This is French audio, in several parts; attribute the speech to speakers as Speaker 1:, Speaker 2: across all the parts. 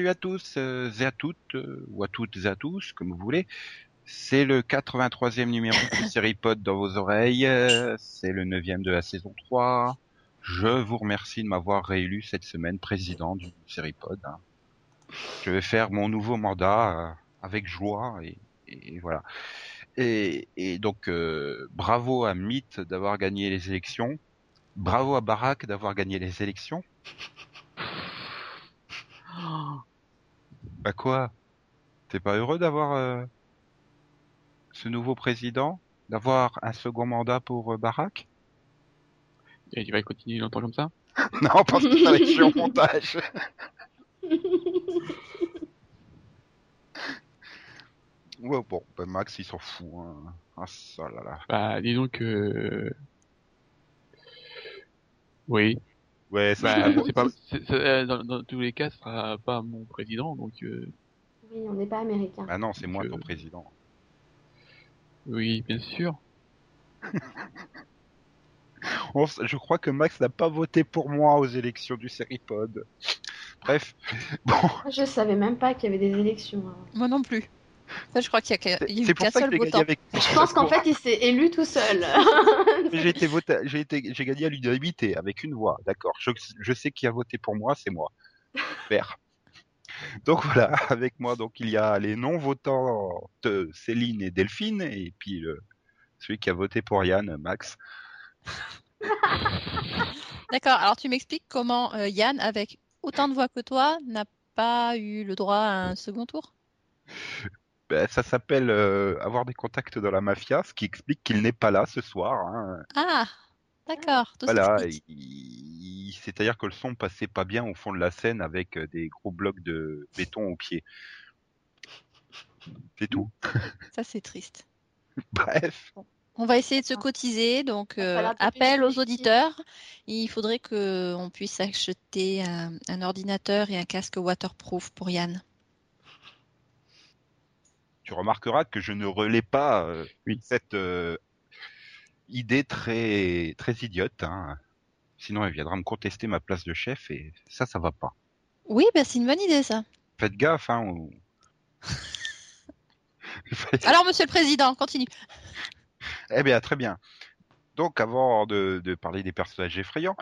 Speaker 1: Salut à tous euh, et à toutes, euh, ou à toutes et à tous, comme vous voulez. C'est le 83e numéro de série Pod dans vos oreilles. euh, C'est le 9e de la saison 3. Je vous remercie de m'avoir réélu cette semaine président du série Pod. hein. Je vais faire mon nouveau mandat avec joie et, et voilà. Et, et donc, euh, bravo à Mythe d'avoir gagné les élections. Bravo à Barack d'avoir gagné les élections. Bah quoi? T'es pas heureux d'avoir euh, ce nouveau président? D'avoir un second mandat pour euh, Barack?
Speaker 2: Et tu vas continuer longtemps comme ça?
Speaker 1: Non, parce que ça va être au montage. Ouais, bon, bah Max, il s'en fout. Hein. Ah, ça là là.
Speaker 2: Bah, disons que... Oui.
Speaker 1: Ouais, ça
Speaker 2: Bah, euh, dans, dans tous les cas, ce sera pas mon président, donc euh,
Speaker 3: Oui, on n'est pas américain.
Speaker 1: Ah non, c'est moi ton président.
Speaker 2: oui, bien sûr.
Speaker 1: On s- je crois que Max n'a pas voté pour moi aux élections du Seripod. Bref, bon,
Speaker 3: Je savais même pas qu'il y avait des élections. hein.
Speaker 4: Moi non plus. Ça, je crois qu'il y a, qu'un- il y a eu qu'un seul votant.
Speaker 1: avec.
Speaker 3: Je pense qu'en fait, il s'est élu tout seul.
Speaker 1: j'ai été voté, j'ai été, j'ai gagné à l'unanimité avec une voix, d'accord. Je, je sais qui a voté pour moi, c'est moi. Super. Donc voilà, avec moi, donc il y a les non-votants de Céline et Delphine, et puis le, celui qui a voté pour Yann, Max.
Speaker 4: D'accord, alors tu m'expliques comment euh, Yann, avec autant de voix que toi, n'a pas eu le droit à un second tour?
Speaker 1: Ça s'appelle euh, avoir des contacts dans la mafia, ce qui explique qu'il n'est pas là ce soir. Hein.
Speaker 4: Ah, d'accord. tout
Speaker 1: Voilà, c'est-à-dire que le son passait pas bien au fond de la scène avec euh, des gros blocs de béton au pied. C'est tout.
Speaker 4: Ça, c'est triste.
Speaker 1: Bref.
Speaker 4: On va essayer de se cotiser, donc euh, appel aux auditeurs. Il faudrait que on puisse acheter un, un ordinateur et un casque waterproof pour Yann.
Speaker 1: Tu remarqueras que je ne relais pas euh,
Speaker 2: Oui.
Speaker 1: cette euh, idée très très idiote. Hein. Sinon, elle viendra me contester ma place de chef et ça, ça va pas.
Speaker 4: Oui, bah, c'est une bonne idée ça.
Speaker 1: Faites gaffe, hein. ou-
Speaker 4: Alors, Monsieur le Président, continue.
Speaker 1: Eh bien, très bien. Donc, avant de, de parler des personnages effrayants,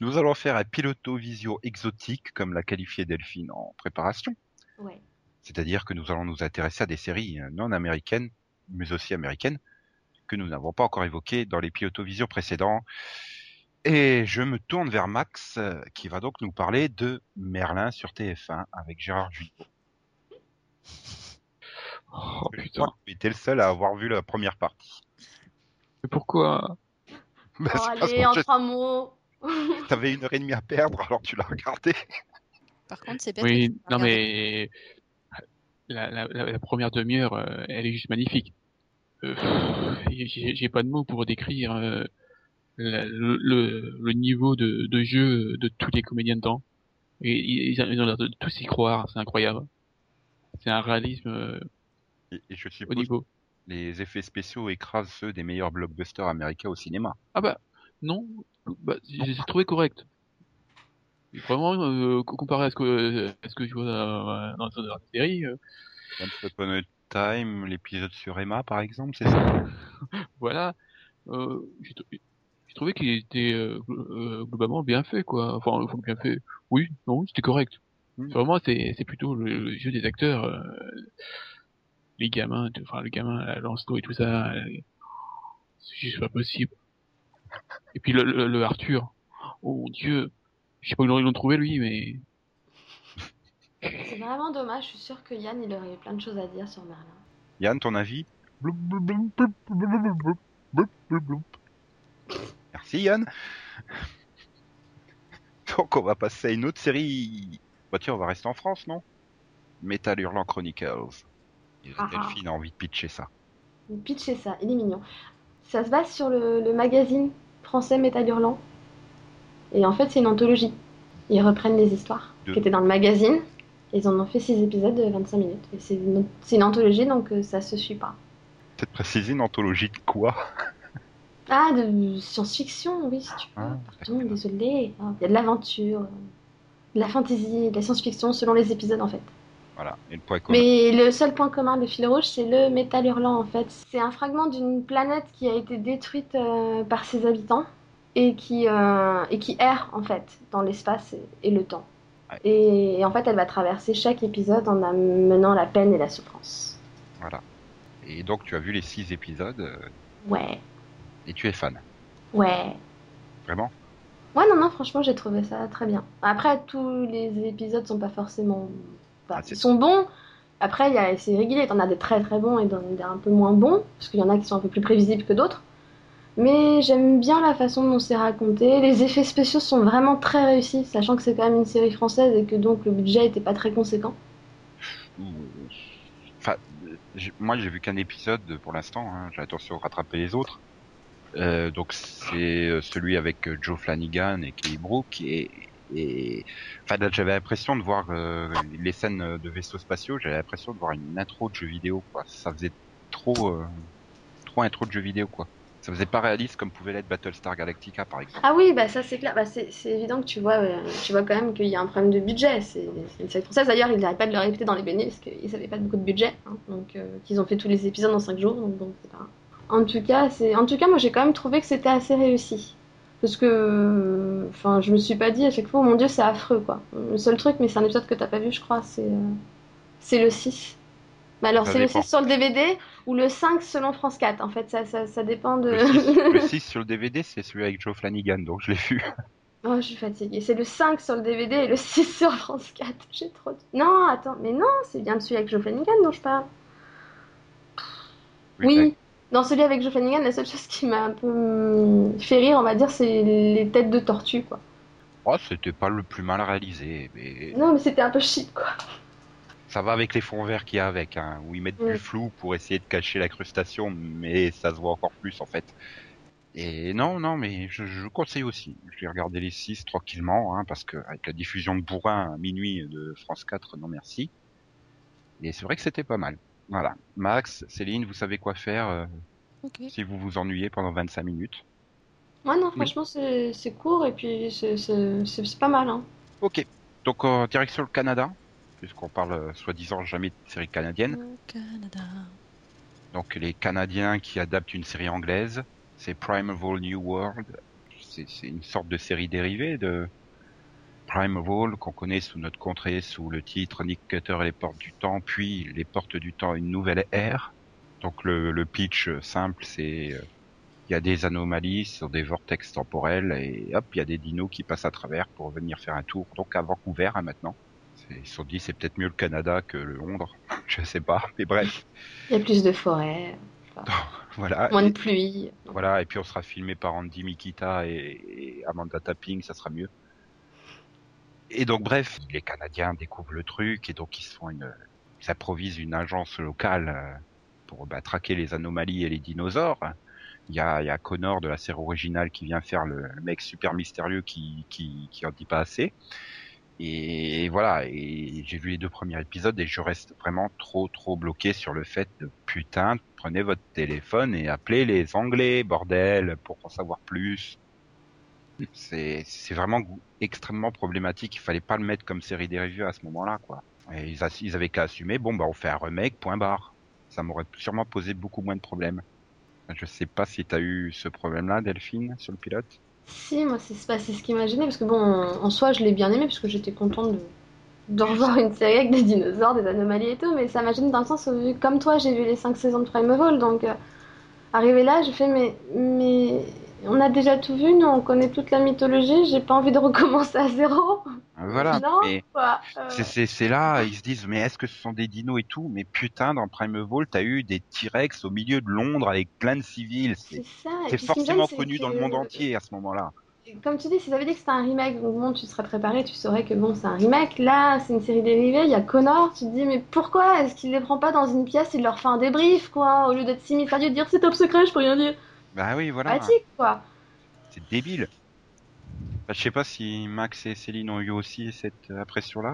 Speaker 1: nous allons faire un piloto-visio exotique, comme l'a qualifié Delphine en préparation.
Speaker 3: Ouais.
Speaker 1: C'est-à-dire que nous allons nous intéresser à des séries euh, non américaines, mais aussi américaines, que nous n'avons pas encore évoquées dans les piloto-visio précédents. Et je me tourne vers Max, euh, qui va donc nous parler de Merlin sur TF1 avec Gérard Jugnot.
Speaker 2: Oh putain.
Speaker 1: étais le seul à avoir vu la première partie.
Speaker 2: Mais pourquoi?
Speaker 1: Bah,
Speaker 3: Oh, allez, en
Speaker 1: je-
Speaker 3: trois mots.
Speaker 1: T'avais une heure et demie à perdre, alors tu l'as regardé.
Speaker 4: Par contre, c'est bête.
Speaker 2: Oui, non mais la, la, la, la première demi-heure, euh, elle est juste magnifique. Euh, J'ai pas de mots pour décrire euh, la- le, niveau de, de jeu de tous les comédiens dedans. Et ils, ils ont l'air de tous y croire, c'est incroyable. C'est un réalisme
Speaker 1: Et, et je
Speaker 2: au
Speaker 1: suppose
Speaker 2: niveau.
Speaker 1: que les effets spéciaux écrasent ceux des meilleurs blockbusters américains au cinéma.
Speaker 2: Ah bah non, bah, j'ai trouvé correct. Vraiment, euh, co- comparé à ce que à ce que je vois dans, dans, dans la série, euh,
Speaker 1: Once Upon a Time, l'épisode sur Emma, par exemple, c'est ça?
Speaker 2: Voilà, euh, j'ai trou- j'ai trouvé qu'il était euh, euh, globalement bien fait, quoi. Enfin, enfin, bien fait. Oui, non, c'était correct.
Speaker 1: Hmm.
Speaker 2: Vraiment, c'est c'est plutôt le, le jeu des acteurs, euh, les gamins, enfin le gamin, la Lancelot et tout ça, euh, c'est juste pas possible. Et puis le, le, le Arthur, oh mon dieu, je sais pas où ils l'ont trouvé lui, mais.
Speaker 3: C'est vraiment dommage, je suis sûr que Yann il aurait eu plein de choses à dire sur Merlin.
Speaker 1: Yann, ton avis? Merci Yann. Donc on va passer à une autre série. Bah tiens, on va rester en France, non? Metal Hurlant Chronicles.
Speaker 3: Ah, ah
Speaker 1: Delphine a envie de pitcher ça.
Speaker 3: Pitcher ça, il est mignon. Ça se base sur le, le magazine français Metal Hurlant? Et en fait, c'est une anthologie. Ils reprennent les histoires
Speaker 1: De-
Speaker 3: qui étaient dans le magazine. Et ils en ont fait 6 épisodes de 25 minutes. C'est une, anthologie, donc euh, ça se suit pas.
Speaker 1: Peut-être préciser une anthologie de quoi?
Speaker 3: Ah, de science-fiction, oui, si tu veux.
Speaker 1: Ah,
Speaker 3: Pardon, désolé. Ah, Il y a de l'aventure, euh, de la fantasy, de la science-fiction selon les épisodes en fait.
Speaker 1: Voilà. Et le point commun.
Speaker 3: Mais le seul point commun de Fil Rouge, c'est le métal hurlant en fait. C'est un fragment d'une planète qui a été détruite euh, par ses habitants et qui, euh, et qui erre en fait dans l'espace et, et le temps.
Speaker 1: Ouais.
Speaker 3: Et, et en fait, elle va traverser chaque épisode en amenant la peine et la souffrance.
Speaker 1: Voilà. Et donc tu as vu les six épisodes euh,
Speaker 3: Ouais,
Speaker 1: et tu es fan.
Speaker 3: ouais.
Speaker 1: Vraiment?
Speaker 3: Ouais, non, non, franchement, j'ai trouvé ça très bien. Après, tous les épisodes sont pas forcément. enfin,
Speaker 1: Ah,
Speaker 3: ils sont bons. Après, il y a- c'est régulier. T'en as des très très bons et des un peu moins bons. Parce qu'il y en a qui sont un peu plus prévisibles que d'autres. Mais j'aime bien la façon dont c'est raconté. Les effets spéciaux sont vraiment très réussis, sachant que c'est quand même une série française et que donc le budget était pas très conséquent.
Speaker 1: Moi j'ai vu qu'un épisode pour l'instant. Hein. J'ai attention à rattraper les autres. Euh, donc c'est euh, celui avec euh, Joe Flanagan et Kelly Brook et, enfin j'avais l'impression de voir les scènes de vaisseaux spatiaux. J'avais l'impression de voir une intro de jeu vidéo. Ça faisait trop trop intro de jeu vidéo. Ça faisait pas réaliste comme pouvait l'être Battlestar Galactica par exemple.
Speaker 3: Ah oui, bah ça c'est clair. Bah, c'est évident que tu vois, euh, tu vois quand même qu'il y a un problème de budget. C'est une série française. D'ailleurs, ils n'arrêtent pas de le répéter dans les bénis parce qu'ils n'avaient pas beaucoup de budget. hein. donc, euh, qu'ils ont fait tous les épisodes en 5 jours. Donc, pas... En tout cas. En tout cas, moi j'ai quand même trouvé que c'était assez réussi. Parce que, enfin, je me suis pas dit à chaque fois, oh mon dieu, c'est affreux quoi. Le seul truc, mais c'est un épisode que t'as pas vu, je crois, c'est euh, c'est le 6. Mais alors, c'est le
Speaker 1: dépend.
Speaker 3: 6 sur le DVD ou le 5 selon France 4. En fait, ça, ça, ça dépend de.
Speaker 1: Le 6, le 6 sur le DVD c'est celui avec Joe Flanagan donc je l'ai vu.
Speaker 3: Oh, je suis fatiguée. C'est le 5 sur le DVD et le 6 sur France 4. J'ai trop de... Non, attends, mais non, c'est bien celui avec Joe Flanagan dont je parle. Oui, dans celui avec Joe Flanagan, la seule chose qui m'a un peu hum, fait rire, on va dire, c'est les têtes de tortue, quoi.
Speaker 1: Oh, c'était pas le plus mal réalisé, mais
Speaker 3: Non, mais c'était un peu cheap, quoi.
Speaker 1: Ça va avec les fonds verts qu'il y a avec, hein, où ils mettent
Speaker 3: Ouais.
Speaker 1: du flou pour essayer de cacher l'incrustation, mais ça se voit encore plus en fait. Et non, non, mais je, je conseille aussi. Je vais regarder les 6 tranquillement, hein, parce que avec la diffusion de Bourrin à minuit de France 4, non merci. Et c'est vrai que c'était pas mal. Voilà. Max, Céline, vous savez quoi faire euh, si vous vous ennuyez pendant 25 minutes.
Speaker 3: Ouais, non, franchement, c'est c'est court et puis c'est- c'est c'est- c'est pas mal, hein.
Speaker 1: Ok. Donc en direction le Canada, puisqu'on parle euh, soi-disant jamais de série canadienne.
Speaker 4: Au Canada.
Speaker 1: Donc les Canadiens qui adaptent une série anglaise, c'est Primeval New World. C'est c'est une sorte de série dérivée de Primeval qu'on connaît sous notre contrée sous le titre Nick Cutter et les portes du temps, puis les portes du temps une nouvelle ère. Donc le, le pitch euh, simple, c'est euh, il y a des anomalies sur des vortex temporels et hop, il y a des dinos qui passent à travers pour venir faire un tour. Donc à Vancouver hein, maintenant. Ils se sont dit c'est peut-être mieux le Canada que le Londres, je sais pas, mais bref,
Speaker 3: Il y a plus de forêt,
Speaker 1: voilà.
Speaker 3: moins
Speaker 1: Et-
Speaker 3: de pluie.
Speaker 1: Voilà, et puis on sera filmé par Andy Mikita et, et Amanda Tapping, ça sera mieux. Et donc bref, les Canadiens découvrent le truc et donc ils se font une, ils s'improvisent une agence locale euh, pour bah, traquer les anomalies et les dinosaures. Il y a, il y a Connor de la série originale qui vient faire le, le mec super mystérieux qui, qui, qui en dit pas assez. Et voilà, et j'ai vu les deux premiers épisodes et je reste vraiment trop trop bloqué sur le fait de putain, prenez votre téléphone et appelez les Anglais, bordel, pour en savoir plus. C'est vraiment extrêmement problématique. Il fallait pas le mettre comme série dérivée à ce moment-là, quoi. Et ils, ils avaient qu'à assumer. Bon, bah on fait un remake, point barre. Ça m'aurait sûrement posé beaucoup moins de problèmes. Je sais pas si t'as eu ce problème-là, Delphine, sur le pilote?
Speaker 3: Si, moi, c'est ce qui m'a gêné parce que bon, en soi, je l'ai bien aimé parce que j'étais contente de, de revoir une série avec des dinosaures, des anomalies et tout, mais ça m'a gêné dans le sens où, comme toi, j'ai vu les 5 saisons de Primeval, donc euh, arrivé là, je fais, mais, mais on a déjà tout vu, nous, on connaît toute la mythologie, j'ai pas envie de recommencer à zéro.
Speaker 1: Voilà.
Speaker 3: euh,
Speaker 1: c'est- c'est c'est là, ils se disent, mais est-ce que ce sont des dinos et tout? Mais putain, dans Primeval, t'as eu des T-Rex au milieu de Londres avec plein de civils.
Speaker 3: c'est
Speaker 1: C'est c'est forcément
Speaker 3: c'est
Speaker 1: connu dans le monde entier à ce moment-là.
Speaker 3: Comme tu dis, si ça veut dire que c'était un remake, donc bon, tu serais préparé, tu saurais que bon, c'est un remake. Là, c'est une série dérivée, il y a Connor, tu te dis, mais pourquoi est-ce qu'il les prend pas dans une pièce et il leur fait un débrief, quoi, au lieu d'être si mystérieux, de dire c'est top secret, je peux rien dire.
Speaker 1: Bah oui, voilà.
Speaker 3: Pratique, quoi.
Speaker 1: C'est débile. Bah, je sais pas si Max et Céline ont eu aussi cette euh, impression-là.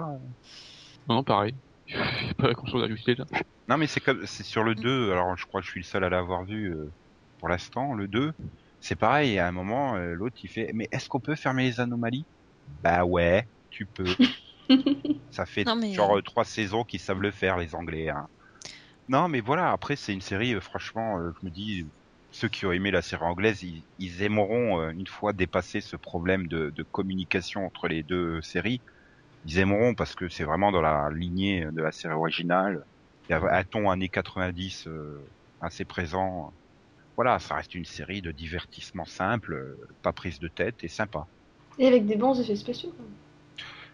Speaker 2: Non, non, pareil. Il n'y a pas grand chose à ajouter là.
Speaker 1: Non, mais c'est comme, c'est sur le 2. Alors, je crois que je suis le seul à l'avoir vu euh, pour l'instant. Le 2, c'est pareil. À un moment, euh, l'autre il fait, mais est-ce qu'on peut fermer les anomalies? Bah ouais. tu peux. Ça fait
Speaker 4: Non, mais-
Speaker 1: genre euh, trois saisons qu'ils savent le faire, les Anglais. hein. Non, mais voilà, après, c'est une série, euh, franchement, euh, je me dis, ceux qui ont aimé la série anglaise, ils, ils aimeront, euh, une fois dépassé ce problème de, de communication entre les deux séries, ils aimeront parce que c'est vraiment dans la lignée de la série originale. Il y a un ton années 90 euh, assez présent? Voilà, ça reste une série de divertissement simple, euh, pas prise de tête et sympa.
Speaker 3: Et avec des bons effets spéciaux. quand même.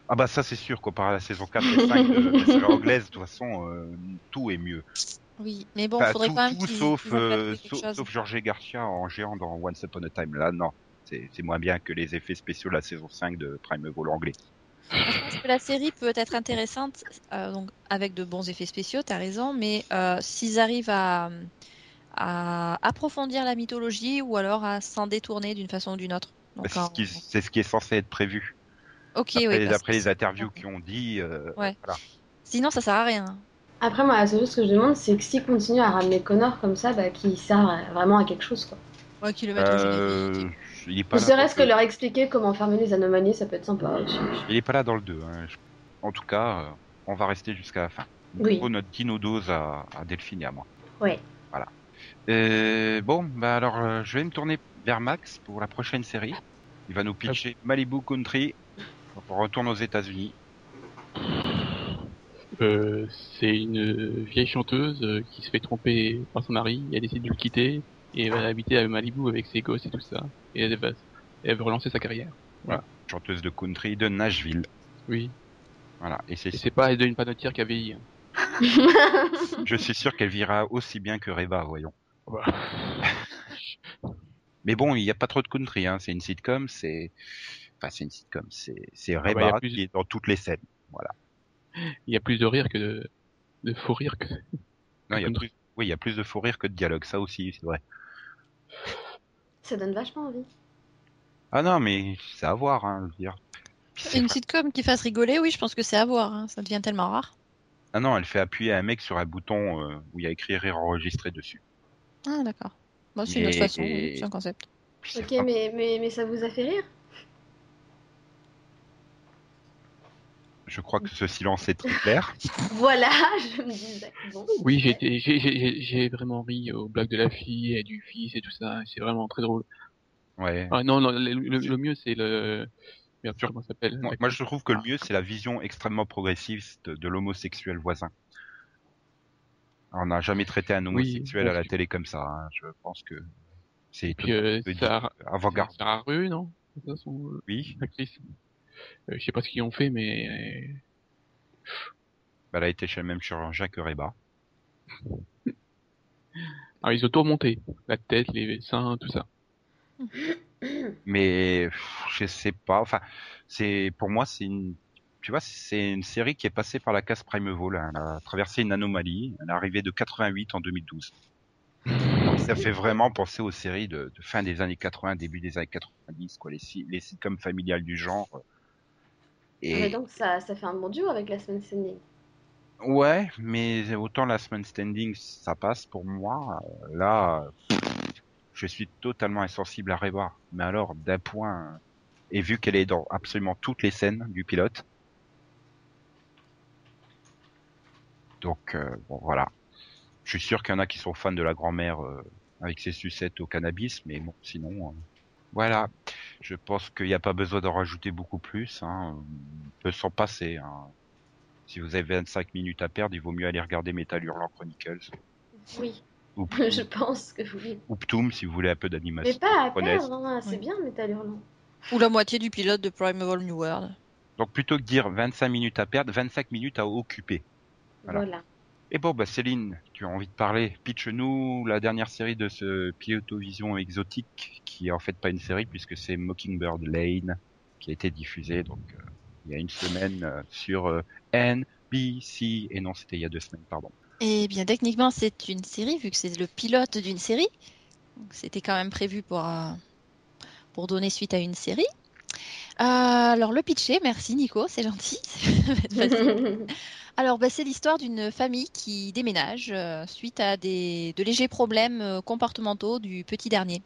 Speaker 1: Ah bah ça c'est sûr, comparé à la saison 4 et 5 de la série anglaise, de toute façon, euh, tout est mieux.
Speaker 4: Oui, mais bon,
Speaker 1: Enfin,
Speaker 4: faudrait
Speaker 1: tout,
Speaker 4: quand même
Speaker 1: tout sauf, euh, sauf, Garcia en géant dans Once Upon a Time. Là, non. C'est moins bien que les effets spéciaux de la saison 5 de Primeval anglais.
Speaker 4: Je pense que la série peut être intéressante euh, donc avec de bons effets spéciaux, t'as raison, mais euh, s'ils arrivent à, à approfondir la mythologie ou alors à s'en détourner d'une façon ou d'une autre. Donc,
Speaker 1: C'est ce,
Speaker 4: en-
Speaker 1: qui, c'est ce qui est censé être prévu.
Speaker 4: Ok,
Speaker 1: Après,
Speaker 4: oui.
Speaker 1: après les interviews qui ont dit, euh,
Speaker 4: Ouais.
Speaker 1: voilà.
Speaker 4: Sinon, ça sert à rien.
Speaker 3: Après, moi, la seule chose que je demande, c'est que s'ils continuent à ramener Connor comme ça, bah, qu'il sert vraiment à quelque chose. Quoi.
Speaker 4: Ouais, qu'ils le mettent au
Speaker 1: Euh, il est pas
Speaker 3: Ne
Speaker 1: là
Speaker 3: serait-ce que
Speaker 1: le-
Speaker 3: leur expliquer comment fermer les anomalies, ça peut être sympa aussi.
Speaker 1: Il est pas là dans le 2. hein. Je- En tout cas, euh, on va rester jusqu'à la fin.
Speaker 3: Oui.
Speaker 1: Pour notre dino dose à, à Delphine et à moi.
Speaker 3: Ouais.
Speaker 1: Voilà. Euh, bon, bah alors euh, je vais me tourner vers Max pour la prochaine série. Il va nous pitcher Malibu Country. On retourne aux États-Unis.
Speaker 2: Euh, c'est une vieille chanteuse euh, qui se fait tromper par son mari, elle décide de le quitter et elle va habiter à Malibu avec ses gosses et tout ça. Et elle va, elle veut relancer sa carrière.
Speaker 1: chanteuse de country de Nashville.
Speaker 2: Oui.
Speaker 1: Voilà. Et c'est,
Speaker 2: c'est pas elle une panotière qui a vieilli. hein.
Speaker 1: je suis sûr qu'elle vira aussi bien que Reba, voyons.
Speaker 2: Voilà.
Speaker 1: Mais bon, il n'y a pas trop de country, hein. C'est une sitcom, c'est, enfin, c'est une sitcom, c'est, c'est
Speaker 2: bah,
Speaker 1: Reba
Speaker 2: plus-
Speaker 1: qui est dans toutes les scènes.
Speaker 2: Il y a plus de rire que de, de faux rire que.
Speaker 1: Non, il y a plus, oui, il y a plus de faux rire que de dialogue, ça aussi, c'est vrai.
Speaker 3: ça donne vachement envie.
Speaker 1: Ah non, mais c'est à voir, hein, je veux dire.
Speaker 4: Une
Speaker 1: vrai-
Speaker 4: sitcom qui fasse rigoler, oui, je pense que c'est à voir. hein. Ça devient tellement rare.
Speaker 1: Ah non, elle fait appuyer un mec sur un bouton euh, où il y a écrit rire enregistré dessus.
Speaker 4: Ah, d'accord. Bon, c'est une autre façon, c'est un concept.
Speaker 3: Ok, mais, mais, mais ça vous a fait rire?
Speaker 1: Je crois que ce silence est très clair.
Speaker 3: Voilà, je me disais. Bon,
Speaker 2: Oui, j'ai vraiment ri aux blagues de la fille et du fils et tout ça. C'est vraiment très drôle.
Speaker 1: Ouais.
Speaker 2: Ah non, non, le, le- le mieux c'est le. Merde,
Speaker 1: Sur-
Speaker 2: comment ça s'appelle
Speaker 1: Moi, moi, je trouve que le mieux, c'est la vision extrêmement progressiste de l'homosexuel voisin. On n'a jamais traité un homosexuel à la télé comme ça. hein. Je pense que c'est
Speaker 2: Puis euh, Sarah,
Speaker 1: avant-garde.
Speaker 2: Sarah Rue, non? C'est ça son
Speaker 1: Oui,
Speaker 2: actrice? Euh, je sais pas ce qu'ils ont fait, mais euh,
Speaker 1: bah, elle a été chez le même chirurgien que Reba.
Speaker 2: ah, ils ont tout remonté, la tête, les seins, tout ça.
Speaker 1: Mais je sais pas. Enfin, c'est pour moi, c'est une. Tu vois, c'est une série qui est passée par la case Primeval. hein. Elle a traversé une anomalie. Elle est arrivée de 88 en 2012. Donc, ça fait vraiment penser aux séries de, de fin des années 80, début des années 90, quoi, les, si- les sitcoms familiales du genre.
Speaker 3: Ah, mais
Speaker 1: Et
Speaker 3: donc ça, ça fait un bon duo avec la semaine standing.
Speaker 1: ouais, mais autant la semaine standing, ça passe pour moi. Là, je suis totalement insensible à Reba. Mais alors, d'un point, et vu qu'elle est dans absolument toutes les scènes du pilote. Donc, euh, bon, voilà. Je suis sûr qu'il y en a qui sont fans de la grand-mère euh, avec ses sucettes au cannabis, mais bon, sinon, euh, voilà. Je pense qu'il n'y a pas besoin d'en rajouter beaucoup plus. Hein. On peut s'en passer. Hein. Si vous avez 25 minutes à perdre, il vaut mieux aller regarder Metal Hurlant Chronicles.
Speaker 3: Oui,
Speaker 1: Ou,
Speaker 3: je pense que oui.
Speaker 1: ou Ptoum, si vous voulez un peu
Speaker 3: Mais
Speaker 1: d'animation.
Speaker 3: pas à perdre, hein, c'est
Speaker 4: Oui.
Speaker 3: bien Metal Hurlant.
Speaker 4: Ou la moitié du pilote de Primeval New World.
Speaker 1: Donc plutôt que dire 25 minutes à perdre, 25 minutes à occuper. Voilà.
Speaker 3: Voilà.
Speaker 1: Et bon, bah Céline, tu as envie de parler Pitch-nous la dernière série de ce Pilotovision exotique, qui est en fait pas une série puisque c'est Mockingbird Lane, qui a été diffusé donc euh, il y a une semaine euh, sur euh, NBC, et non c'était il y a deux semaines, pardon.
Speaker 4: Eh bien, techniquement, c'est une série, vu que c'est le pilote d'une série. C'était quand même prévu pour, euh, pour donner suite à une série. Euh, alors, le pitcher, merci Nico, c'est gentil. Alors, bah, c'est l'histoire d'une famille qui déménage euh, suite à des, de légers problèmes euh, comportementaux du petit dernier.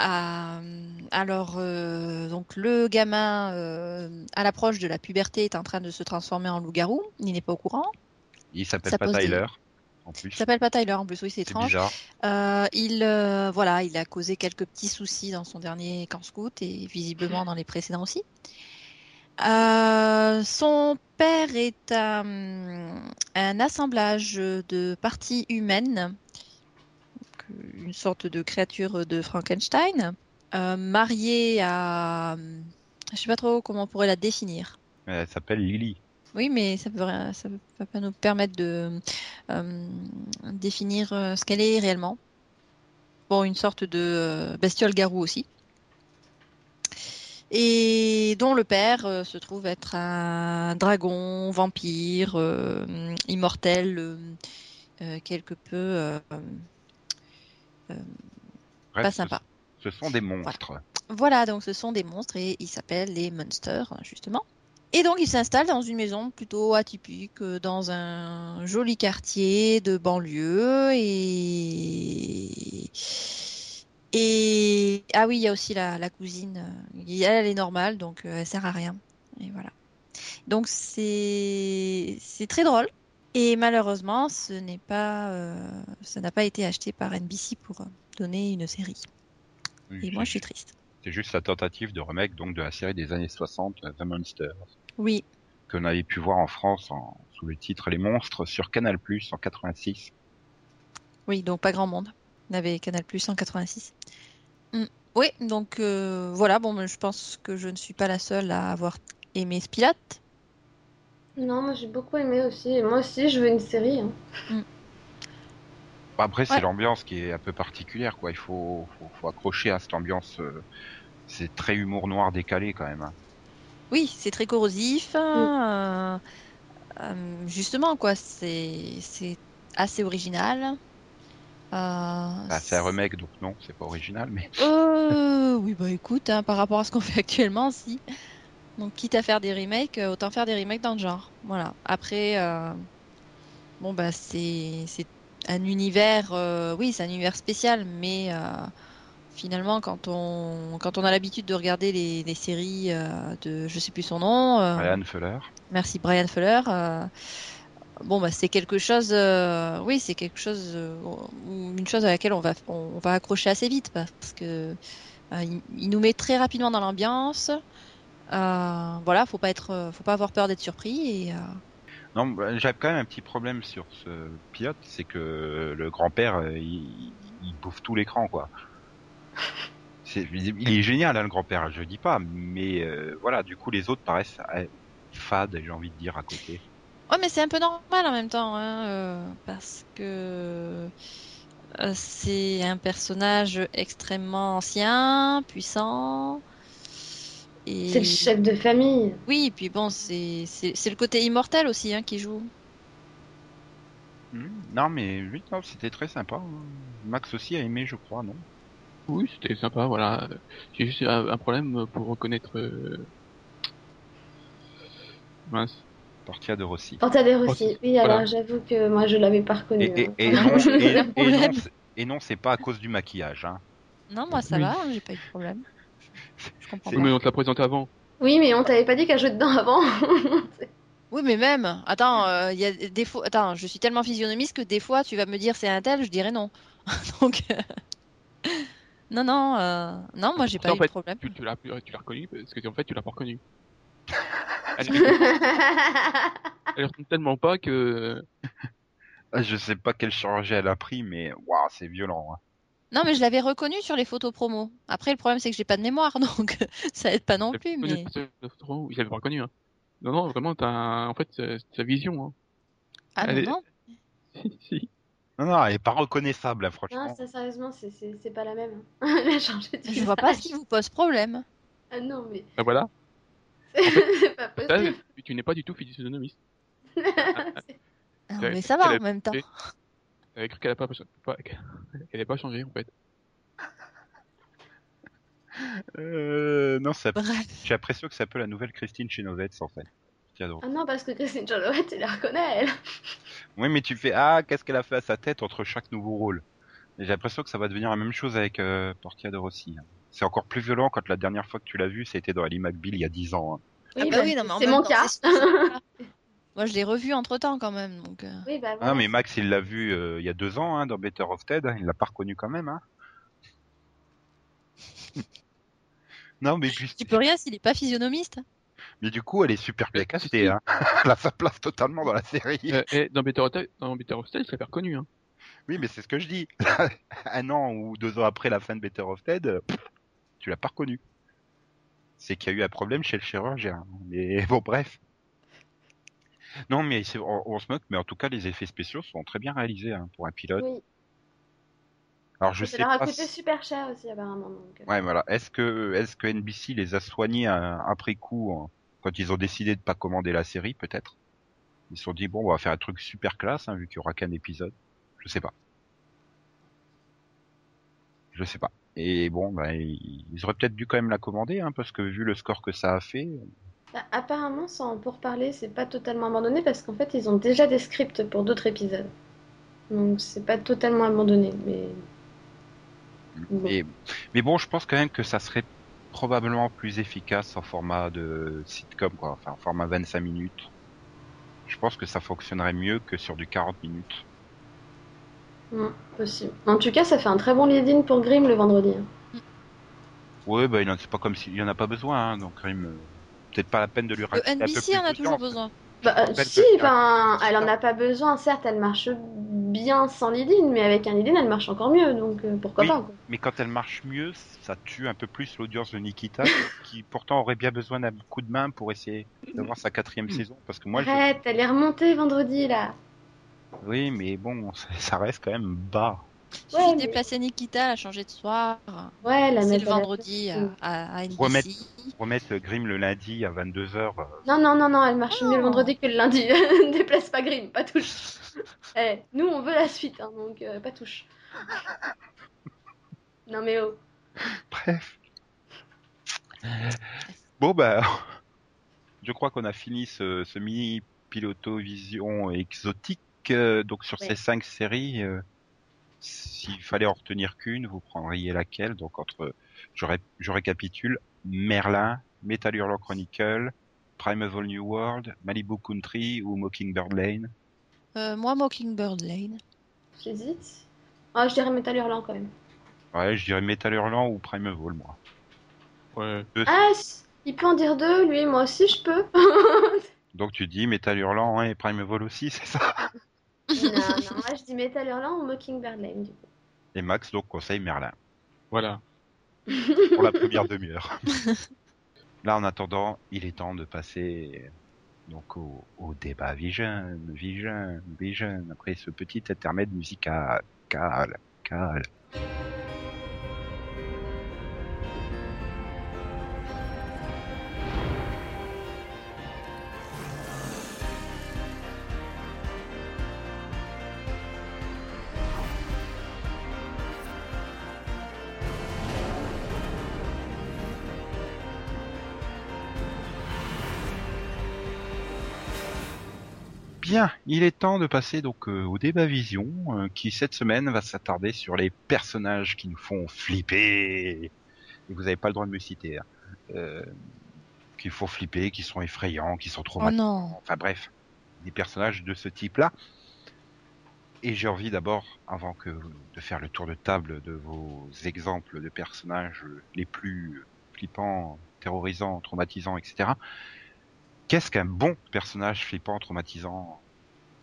Speaker 4: Euh, alors, euh, donc le gamin, euh, à l'approche de la puberté, est en train de se transformer en loup-garou. Il n'est pas au courant.
Speaker 1: Il s'appelle pas
Speaker 4: des-
Speaker 1: Tyler, en plus.
Speaker 4: Il s'appelle pas Tyler en plus, oui, c'est étrange. Euh, il, euh, voilà, il a causé quelques petits soucis dans son dernier camp scout et visiblement dans les précédents aussi. Euh, son père est un, assemblage de parties humaines, une sorte de créature de Frankenstein, euh, marié à, je sais pas trop comment on pourrait la définir.
Speaker 1: Elle s'appelle Lily.
Speaker 4: Oui, mais ça peut, ça va pas nous permettre de euh, définir euh, ce qu'elle est réellement. Bon, une sorte de euh, bestiole garou aussi. Et dont le père euh, se trouve être un dragon, vampire, euh, immortel, quelque peu
Speaker 1: Bref,
Speaker 4: pas sympa.
Speaker 1: Ce sont des monstres.
Speaker 4: Voilà, donc ce sont des monstres et ils s'appellent les monsters, justement. Et donc ils s'installent dans une maison plutôt atypique, euh, dans un joli quartier de banlieue et et ah oui, il y a aussi la, la cousine. euh, Elle, elle est normale, donc euh, elle sert à rien. Et voilà. Donc c'est c'est très drôle. Et malheureusement, ce n'est pas, euh, ça n'a pas été acheté par NBC pour euh, donner une série. Et moi, je suis triste.
Speaker 1: C'est juste la tentative de remake donc de la série des années 60, The Monsters,
Speaker 4: Oui,
Speaker 1: qu'on avait pu voir en France en, sous le titre Les Monstres sur Canal Plus en 86.
Speaker 4: oui, donc pas grand monde. On avait Canal Plus en 86. Mm. Oui, donc euh, voilà, bon, je pense que je ne suis pas la seule à avoir aimé ce pilote.
Speaker 3: Non, moi j'ai beaucoup aimé aussi. Et moi aussi, je veux une série. hein.
Speaker 1: Après, c'est
Speaker 4: Ouais.
Speaker 1: l'ambiance qui est un peu particulière, quoi. Il faut, faut, faut accrocher à cette ambiance. euh, c'est très humour noir décalé quand même. hein.
Speaker 4: Oui, c'est très corrosif. euh, euh, justement, quoi, c'est c'est assez original. Euh,
Speaker 1: Bah, c'est un remake, donc non, c'est pas original, mais
Speaker 4: Euh, oui, bah écoute, hein, par rapport à ce qu'on fait actuellement, si. Donc, quitte à faire des remakes, autant faire des remakes dans le genre. Voilà. Après, euh, bon, bah, c'est c'est un univers, euh, oui, c'est un univers spécial, mais euh, finalement, quand on, quand on a l'habitude de regarder les, les séries euh, de, je sais plus son nom, euh,
Speaker 1: Ryan Fuller.
Speaker 4: merci Brian Fuller, euh, bon, bah, c'est quelque chose, oui, c'est quelque chose, une chose à laquelle on va, on, on va accrocher assez vite parce que il, il nous met très rapidement dans l'ambiance. Voilà, faut pas être, faut pas avoir peur d'être surpris et
Speaker 1: Non, bah, j'avais quand même un petit problème sur ce pilote, c'est que le grand-père, il, il bouffe tout l'écran, quoi. C'est, il est génial, hein, le grand-père, je dis pas, mais euh, voilà, du coup, les autres paraissent euh, fades, j'ai envie de dire, à côté.
Speaker 4: Ouais, mais c'est un peu normal en même temps, hein, euh, parce que euh, c'est un personnage extrêmement ancien, puissant. Et...
Speaker 3: C'est le chef de famille.
Speaker 4: Oui, et puis bon, c'est c'est c'est le côté immortel aussi hein, qui joue.
Speaker 1: Hmm, Non, mais oui, non, c'était très sympa. Max aussi a aimé, je crois, non?
Speaker 2: Oui, c'était sympa, voilà. J'ai juste un, un problème pour reconnaître... euh, Mince.
Speaker 1: Portia de Rossi.
Speaker 3: Porta des Rossi. Oui,
Speaker 2: voilà.
Speaker 3: alors j'avoue que moi je l'avais pas reconnu.
Speaker 1: Et, et,
Speaker 3: hein.
Speaker 1: et
Speaker 3: Vraiment,
Speaker 1: non, et, c'est- et non, c'est pas à cause du maquillage. Hein.
Speaker 4: Non, moi ça
Speaker 2: Oui.
Speaker 4: va, hein, j'ai pas eu de problème. Je comprends pas.
Speaker 2: Mais on te l'a présenté avant.
Speaker 3: Oui, mais on t'avait pas dit qu'elle jouait dedans avant.
Speaker 4: Oui, mais même, attends, euh, il y a des fois, attends, je suis tellement physionomiste que des fois tu vas me dire c'est un tel, je dirais non. Donc, euh, non, non, euh, non, moi j'ai pas eu
Speaker 2: fait,
Speaker 4: de problème.
Speaker 2: Tu, tu l'as tu l'as reconnu parce que en fait tu l'as pas reconnu. Elle, elle ressemble tellement pas que
Speaker 1: Ah, Je sais pas quel chirurgien elle a pris, mais waouh, c'est violent. hein.
Speaker 4: Non, mais je l'avais reconnu sur les photos promo. Après, le problème c'est que j'ai pas de mémoire, donc ça aide pas non plus. Mais
Speaker 2: il avait pas reconnu. Hein. Non, non, vraiment, t'as un- en fait c'est c'est sa vision. Hein.
Speaker 4: ah
Speaker 2: elle
Speaker 4: non,
Speaker 2: est-
Speaker 4: non.
Speaker 2: Si, si.
Speaker 1: Non, non, elle est pas reconnaissable, hein,
Speaker 3: Non,
Speaker 1: franchement.
Speaker 3: ça sérieusement, c'est- c'est c'est pas la même. hein. Elle a changé de
Speaker 4: Je vois pas ce
Speaker 3: visage.
Speaker 4: qui vous pose problème.
Speaker 3: Ah non, mais
Speaker 2: Ben voilà.
Speaker 3: c'est pas
Speaker 2: Ça,
Speaker 3: possible.
Speaker 2: tu, tu n'es pas du tout physionomiste.
Speaker 4: Ah,
Speaker 2: Ouais,
Speaker 4: mais ça va
Speaker 2: elle
Speaker 4: en même temps.
Speaker 2: T'avais cru qu'elle a pas, pas qu'elle pas changé en fait.
Speaker 1: Euh, non, ça...
Speaker 4: Bref.
Speaker 1: j'ai l'impression que c'est un peu la nouvelle Christine Chenovets, en fait. Tiens donc.
Speaker 3: Ah non, parce que Christine Charlotte, tu la reconnais, elle.
Speaker 1: Oui, mais tu fais, ah, qu'est-ce qu'elle a fait à sa tête entre chaque nouveau rôle? Et J'ai l'impression que ça va devenir la même chose avec euh, Portia de Rossi. hein. C'est encore plus violent quand la dernière fois que tu l'as vu, c'était dans Ali McBeal il y a 10 ans. hein.
Speaker 4: Ah bah
Speaker 3: bah,
Speaker 4: oui, non, mais en
Speaker 3: c'est mon
Speaker 4: temps,
Speaker 3: cas.
Speaker 4: Moi, je l'ai revu entre temps quand même. Donc, euh,
Speaker 3: Oui, bah,
Speaker 1: Ah, mais Max, il l'a vu euh, il y a deux ans hein, dans Better of Ted. Il l'a pas reconnu quand même. Hein. non, mais, puis-
Speaker 4: Tu peux rien s'il est pas physionomiste.
Speaker 1: Mais du coup, elle est super bien castée. Hein. elle a sa place totalement dans la série.
Speaker 2: Euh, et dans Better Hotel, dans Better Hostel, il s'est reconnu. Hein.
Speaker 1: Oui, mais c'est ce que je dis. Un an ou deux ans après la fin de Better of Ted, tu l'as pas reconnu. C'est qu'il y a eu un problème chez le chirurgien. Mais bon, bref. Non, mais c'est- on, on se moque, mais en tout cas, les effets spéciaux sont très bien réalisés hein, pour un pilote.
Speaker 3: Oui.
Speaker 1: Alors, je
Speaker 3: ça
Speaker 1: sais
Speaker 3: leur a
Speaker 1: pas.
Speaker 3: coûté
Speaker 1: si-
Speaker 3: super cher aussi, apparemment. Donc, euh.
Speaker 1: Ouais, voilà. Est-ce que, est-ce que NBC les a soignés euh, après coup en- quand ils ont décidé de pas commander la série, peut-être Ils se sont dit bon, on va faire un truc super classe, hein, vu qu'il y aura qu'un épisode. Je sais pas. Je sais pas. Et bon, bah, ils auraient peut-être dû quand même la commander, hein, parce que vu le score que ça a fait,
Speaker 3: Bah, apparemment, sans pour parler, c'est pas totalement abandonné parce qu'en fait, ils ont déjà des scripts pour d'autres épisodes. Donc, c'est pas totalement abandonné. Mais Bon.
Speaker 1: mais, mais bon, je pense quand même que ça serait probablement plus efficace en format de sitcom, quoi. Enfin, en format 25 minutes. Je pense que ça fonctionnerait mieux que sur du 40 minutes.
Speaker 3: Possible. En tout cas, ça fait un très bon lead-in pour Grimm le vendredi. hein.
Speaker 1: Ouais, bah, il en- c'est pas comme s'il y en a pas besoin, hein, donc Rim, euh, peut-être pas la peine de lui
Speaker 4: Le
Speaker 1: un peu
Speaker 4: NBC
Speaker 1: plus
Speaker 4: en a toujours besoin.
Speaker 3: Bah,
Speaker 1: Je
Speaker 3: si, enfin, elle en a pas besoin. Certes, elle marche bien sans lead-in, mais avec un lead-in, elle marche encore mieux. Donc, euh, pourquoi
Speaker 1: Oui.
Speaker 3: pas quoi.
Speaker 1: Mais quand elle marche mieux, ça tue un peu plus l'audience de Nikita, qui pourtant aurait bien besoin d'un coup de main pour essayer d'avoir sa quatrième saison. Parce que moi, je...
Speaker 3: Arrête, elle est remontée vendredi là.
Speaker 1: oui, mais bon, ça reste quand même bas.
Speaker 4: Il suffit
Speaker 3: Ouais, mais-
Speaker 4: déplacer Nikita, la changer de soir.
Speaker 3: Ouais, la
Speaker 4: C'est le vendredi à, à.
Speaker 1: Remettre- Remettre Grimm le lundi à 22h.
Speaker 3: Non, non, non, non, elle marche
Speaker 4: Oh.
Speaker 3: mieux le vendredi que le lundi. Déplace pas Grimm, pas touche. Eh, nous, on veut la suite, hein, donc euh, pas touche. Non, mais oh.
Speaker 1: Bref. Bon, bah, je crois qu'on a fini ce, ce mini piloto vision exotique. euh, donc sur
Speaker 3: Ouais.
Speaker 1: ces cinq séries, euh, s'il fallait en retenir qu'une, vous prendriez laquelle? Donc entre, je, ré- je récapitule, Merlin, Metal Hurlant Chronicle, Primeval New World, Malibu Country ou Mockingbird Lane?
Speaker 4: Euh, moi, Mockingbird Lane.
Speaker 3: J'hésite. Ah, je dirais Metal Hurlant quand même.
Speaker 1: Ouais, je dirais Metal Hurlant ou Primeval, moi.
Speaker 2: Ouais.
Speaker 1: Deux-
Speaker 3: Ah, il peut en dire deux, lui, moi aussi je peux.
Speaker 1: Donc tu dis Metal Hurlant hein, et Primeval aussi, c'est ça?
Speaker 3: Non, non, moi je dis Metal Hurlant ou Mockingbird Lane, du coup.
Speaker 1: Et Max donc conseille Merlin.
Speaker 2: Voilà.
Speaker 1: pour la première demi-heure. Là, en attendant, il est temps de passer donc au, au débat Vision, Vision, Vision. Après ce petit intermède musical, cal, cal. Il est temps de passer donc euh, au débat Vision, euh, qui cette semaine va s'attarder sur les personnages qui nous font flipper. Et vous n'avez pas le droit de me citer. Hein. Euh, qui font flipper, qui sont effrayants, qui sont
Speaker 4: Oh
Speaker 1: traumatisants.
Speaker 4: non.
Speaker 1: Enfin bref, des personnages de ce type-là. Et j'ai envie d'abord, avant que de faire le tour de table de vos exemples de personnages les plus flippants, terrorisants, traumatisants, etc. Qu'est-ce qu'un bon personnage flippant, traumatisant,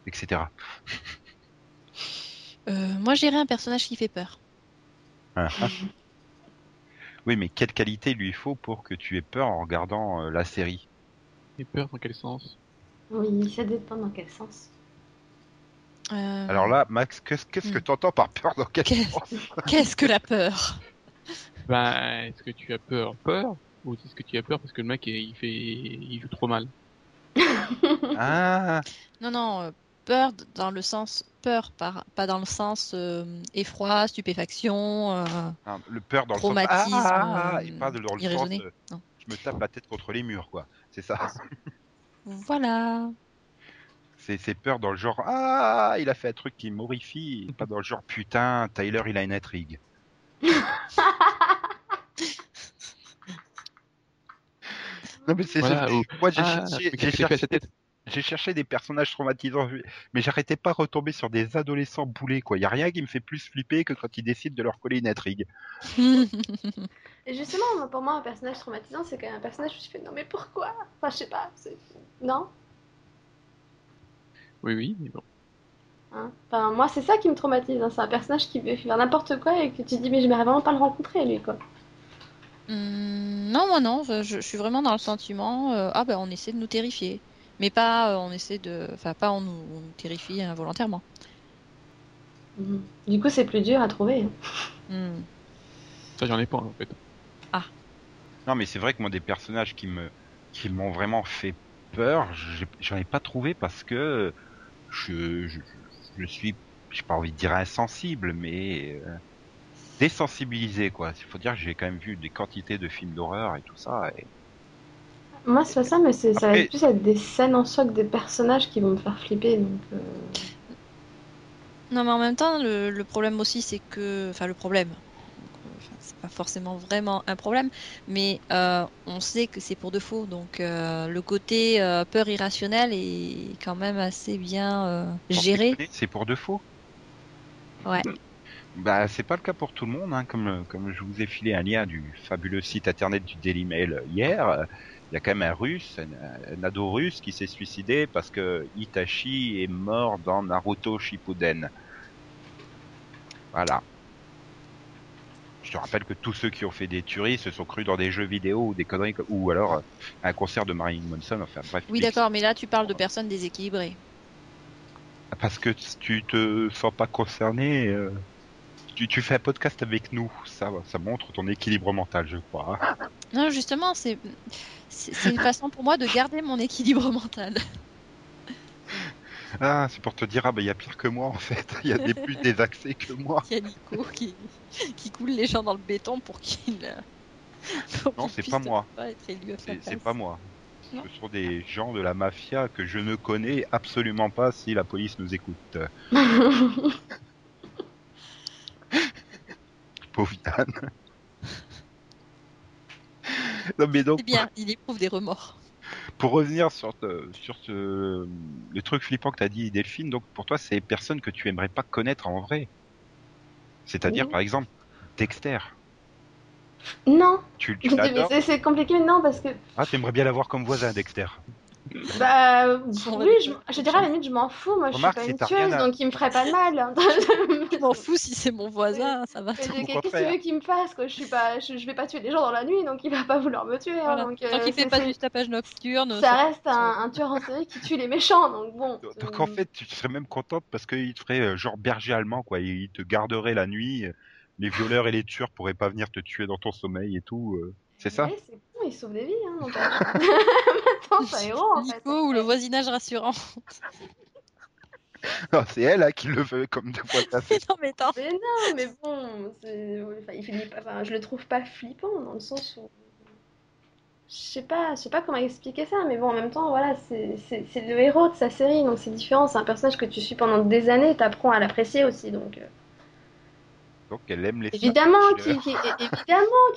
Speaker 1: etc.
Speaker 4: Euh, moi, j'irais un personnage qui fait peur.
Speaker 1: Ah, ah. Oui, mais quelle qualité lui faut pour que tu aies peur en regardant euh, la série?
Speaker 2: Et peur dans quel sens?
Speaker 3: Oui, ça dépend dans quel sens.
Speaker 4: Euh,
Speaker 1: Alors là, Max, qu'est-ce que
Speaker 4: Hmm.
Speaker 1: tu entends par peur dans quel sens?
Speaker 4: Qu'est-ce que la peur?
Speaker 2: Ben, est-ce que tu as peur Peur Ou est-ce que tu as peur parce que le mec, il fait, il joue trop mal?
Speaker 1: Ah,
Speaker 4: Non, non, peur dans le sens peur, par, pas dans le sens euh, effroi, stupéfaction. euh,
Speaker 1: ah, le peur dans le
Speaker 4: Traumatisme,
Speaker 1: sens ah, ah, et
Speaker 4: euh,
Speaker 1: pas dans le
Speaker 4: irraisonné.
Speaker 1: sens euh,
Speaker 4: Non.
Speaker 1: je me tape la tête contre les murs quoi. C'est ça.
Speaker 4: Voilà.
Speaker 1: C'est c'est peur dans le genre ah il a fait un truc qui m'horrifie, pas dans le genre putain Tyler il a une intrigue. non mais c'est
Speaker 2: Voilà, ou-
Speaker 1: moi j'ai
Speaker 2: Ah,
Speaker 1: cherché, cherché,
Speaker 2: sa tête?
Speaker 1: J'ai cherché des personnages traumatisants, mais j'arrêtais pas à retomber sur des adolescents boulés quoi. Y a rien qui me fait plus flipper que quand ils décident de leur coller une intrigue.
Speaker 3: Et justement, pour moi, un personnage traumatisant, c'est quand même un personnage où je fais non, mais pourquoi? Enfin, je sais pas. c'est- Non?
Speaker 2: Oui, oui, mais bon.
Speaker 3: hein? Enfin, moi, c'est ça qui me traumatise. hein. C'est un personnage qui veut faire n'importe quoi et que tu te dis, mais j'aimerais vraiment pas le rencontrer, lui, quoi.
Speaker 4: Hum, non, moi non, je, je suis vraiment dans le sentiment, euh, ah ben on essaie de nous terrifier. Mais pas, euh, on essaie de, enfin pas on nous, on nous terrifie involontairement.
Speaker 3: Du coup, c'est plus dur à trouver. hein.
Speaker 4: Hum.
Speaker 2: Ça, j'en ai pas, en fait.
Speaker 1: Non mais c'est vrai que moi des personnages qui me qui m'ont vraiment fait peur, j'en ai pas trouvé parce que je je, je suis j'ai pas envie de dire insensible mais euh, désensibilisé quoi. Il faut dire que j'ai quand même vu des quantités de films d'horreur et tout ça et
Speaker 3: Moi, c'est pas ça, mais c'est- ça va être plus être des scènes en soi que des personnages qui vont me faire flipper. Donc, euh,
Speaker 4: Non, mais en même temps, le, le problème aussi, c'est que, enfin le problème, c'est pas forcément vraiment un problème, mais euh, on sait que c'est pour de faux. Donc euh, le côté euh, peur irrationnelle est quand même assez bien euh, géré.
Speaker 1: C'est pour de faux.
Speaker 4: Ouais.
Speaker 1: Bah c'est pas le cas pour tout le monde hein. comme comme je vous ai filé un lien du fabuleux site internet du Daily Mail hier. Il y a quand même un russe, un, un ado russe qui s'est suicidé parce que Itachi est mort dans Naruto Shippuden. Voilà. Je te rappelle que tous ceux qui ont fait des tueries se sont crus dans des jeux vidéo ou des conneries ou alors euh, un concert de Marilyn Manson. Enfin bref.
Speaker 4: Oui, d'accord, mais là tu parles de personnes déséquilibrées.
Speaker 1: Parce que tu te sens pas concerné. euh, Tu, tu fais un podcast avec nous, ça, ça montre ton équilibre mental, je crois. hein.
Speaker 4: Non, justement, c'est une façon pour moi de garder mon équilibre mental.
Speaker 1: Ah, c'est pour te dire, ah bah il y a pire que moi en fait, il y a des plus désaxés que moi.
Speaker 4: Il y a Nico qui, qui coule les gens dans le béton pour qu'il. euh,
Speaker 1: Non, c'est pas moi.
Speaker 4: pas être élu à sa
Speaker 1: C'est pas moi.
Speaker 4: Non.
Speaker 1: Ce sont des gens de la mafia que je ne connais absolument pas si la police nous écoute. Pauvre Yann. non mais donc,
Speaker 4: C'est bien, il éprouve des remords.
Speaker 1: pour revenir sur, te- sur ce, le truc flippant que t'as dit Delphine, donc pour toi c'est des personnes que tu aimerais pas connaître en vrai. C'est-à-dire
Speaker 3: Oui.
Speaker 1: par exemple Dexter.
Speaker 3: non,
Speaker 1: Tu, tu
Speaker 3: Mais
Speaker 1: l'adores
Speaker 3: c'est- c'est compliqué, non, parce que
Speaker 1: Ah, t'aimerais bien l'avoir comme voisin Dexter.
Speaker 3: Bah, oui, je,
Speaker 4: ça.
Speaker 3: je dirais à la limite, je m'en fous. Moi, je suis pas
Speaker 1: si
Speaker 3: une tueuse,
Speaker 1: à-
Speaker 3: donc il me ferait pas de mal.
Speaker 4: Je m'en fous si c'est mon voisin, ça va.
Speaker 3: Qu'est-ce qu'il
Speaker 1: contraire.
Speaker 3: veut qu'il me fasse quoi je, suis pas, je, je vais pas tuer les gens dans la nuit, donc il va pas vouloir me tuer. hein,
Speaker 4: Voilà.
Speaker 3: donc,
Speaker 4: Tant
Speaker 3: euh,
Speaker 4: qu'il fait pas du tapage nocturne.
Speaker 3: Ça reste un, un tueur en série qui tue les méchants, donc bon.
Speaker 1: Donc
Speaker 3: euh,
Speaker 1: en fait, tu serais même contente parce qu'il te ferait euh, genre berger allemand, quoi. Il te garderait la nuit. euh, Les violeurs et les tueurs pourraient pas venir te tuer dans ton sommeil et tout. euh. C'est ça
Speaker 3: ouais, c'est con, il sauve des vies. Hein, c'est un héros en fait.
Speaker 4: Nico ou le voisinage rassurant.
Speaker 1: Non, c'est elle hein, qui le veut comme deux fois
Speaker 4: Mais non, mais attends.
Speaker 3: Mais non, mais bon, c'est- enfin, il finit pas- enfin, je le trouve pas flippant dans le sens où. Je sais pas, je sais pas comment expliquer ça, mais bon, en même temps, voilà, c'est le héros de sa série, donc c'est différent. C'est un personnage que tu suis pendant des années, t'apprends à l'apprécier aussi, donc. euh,
Speaker 1: Donc elle aime les
Speaker 3: Évidemment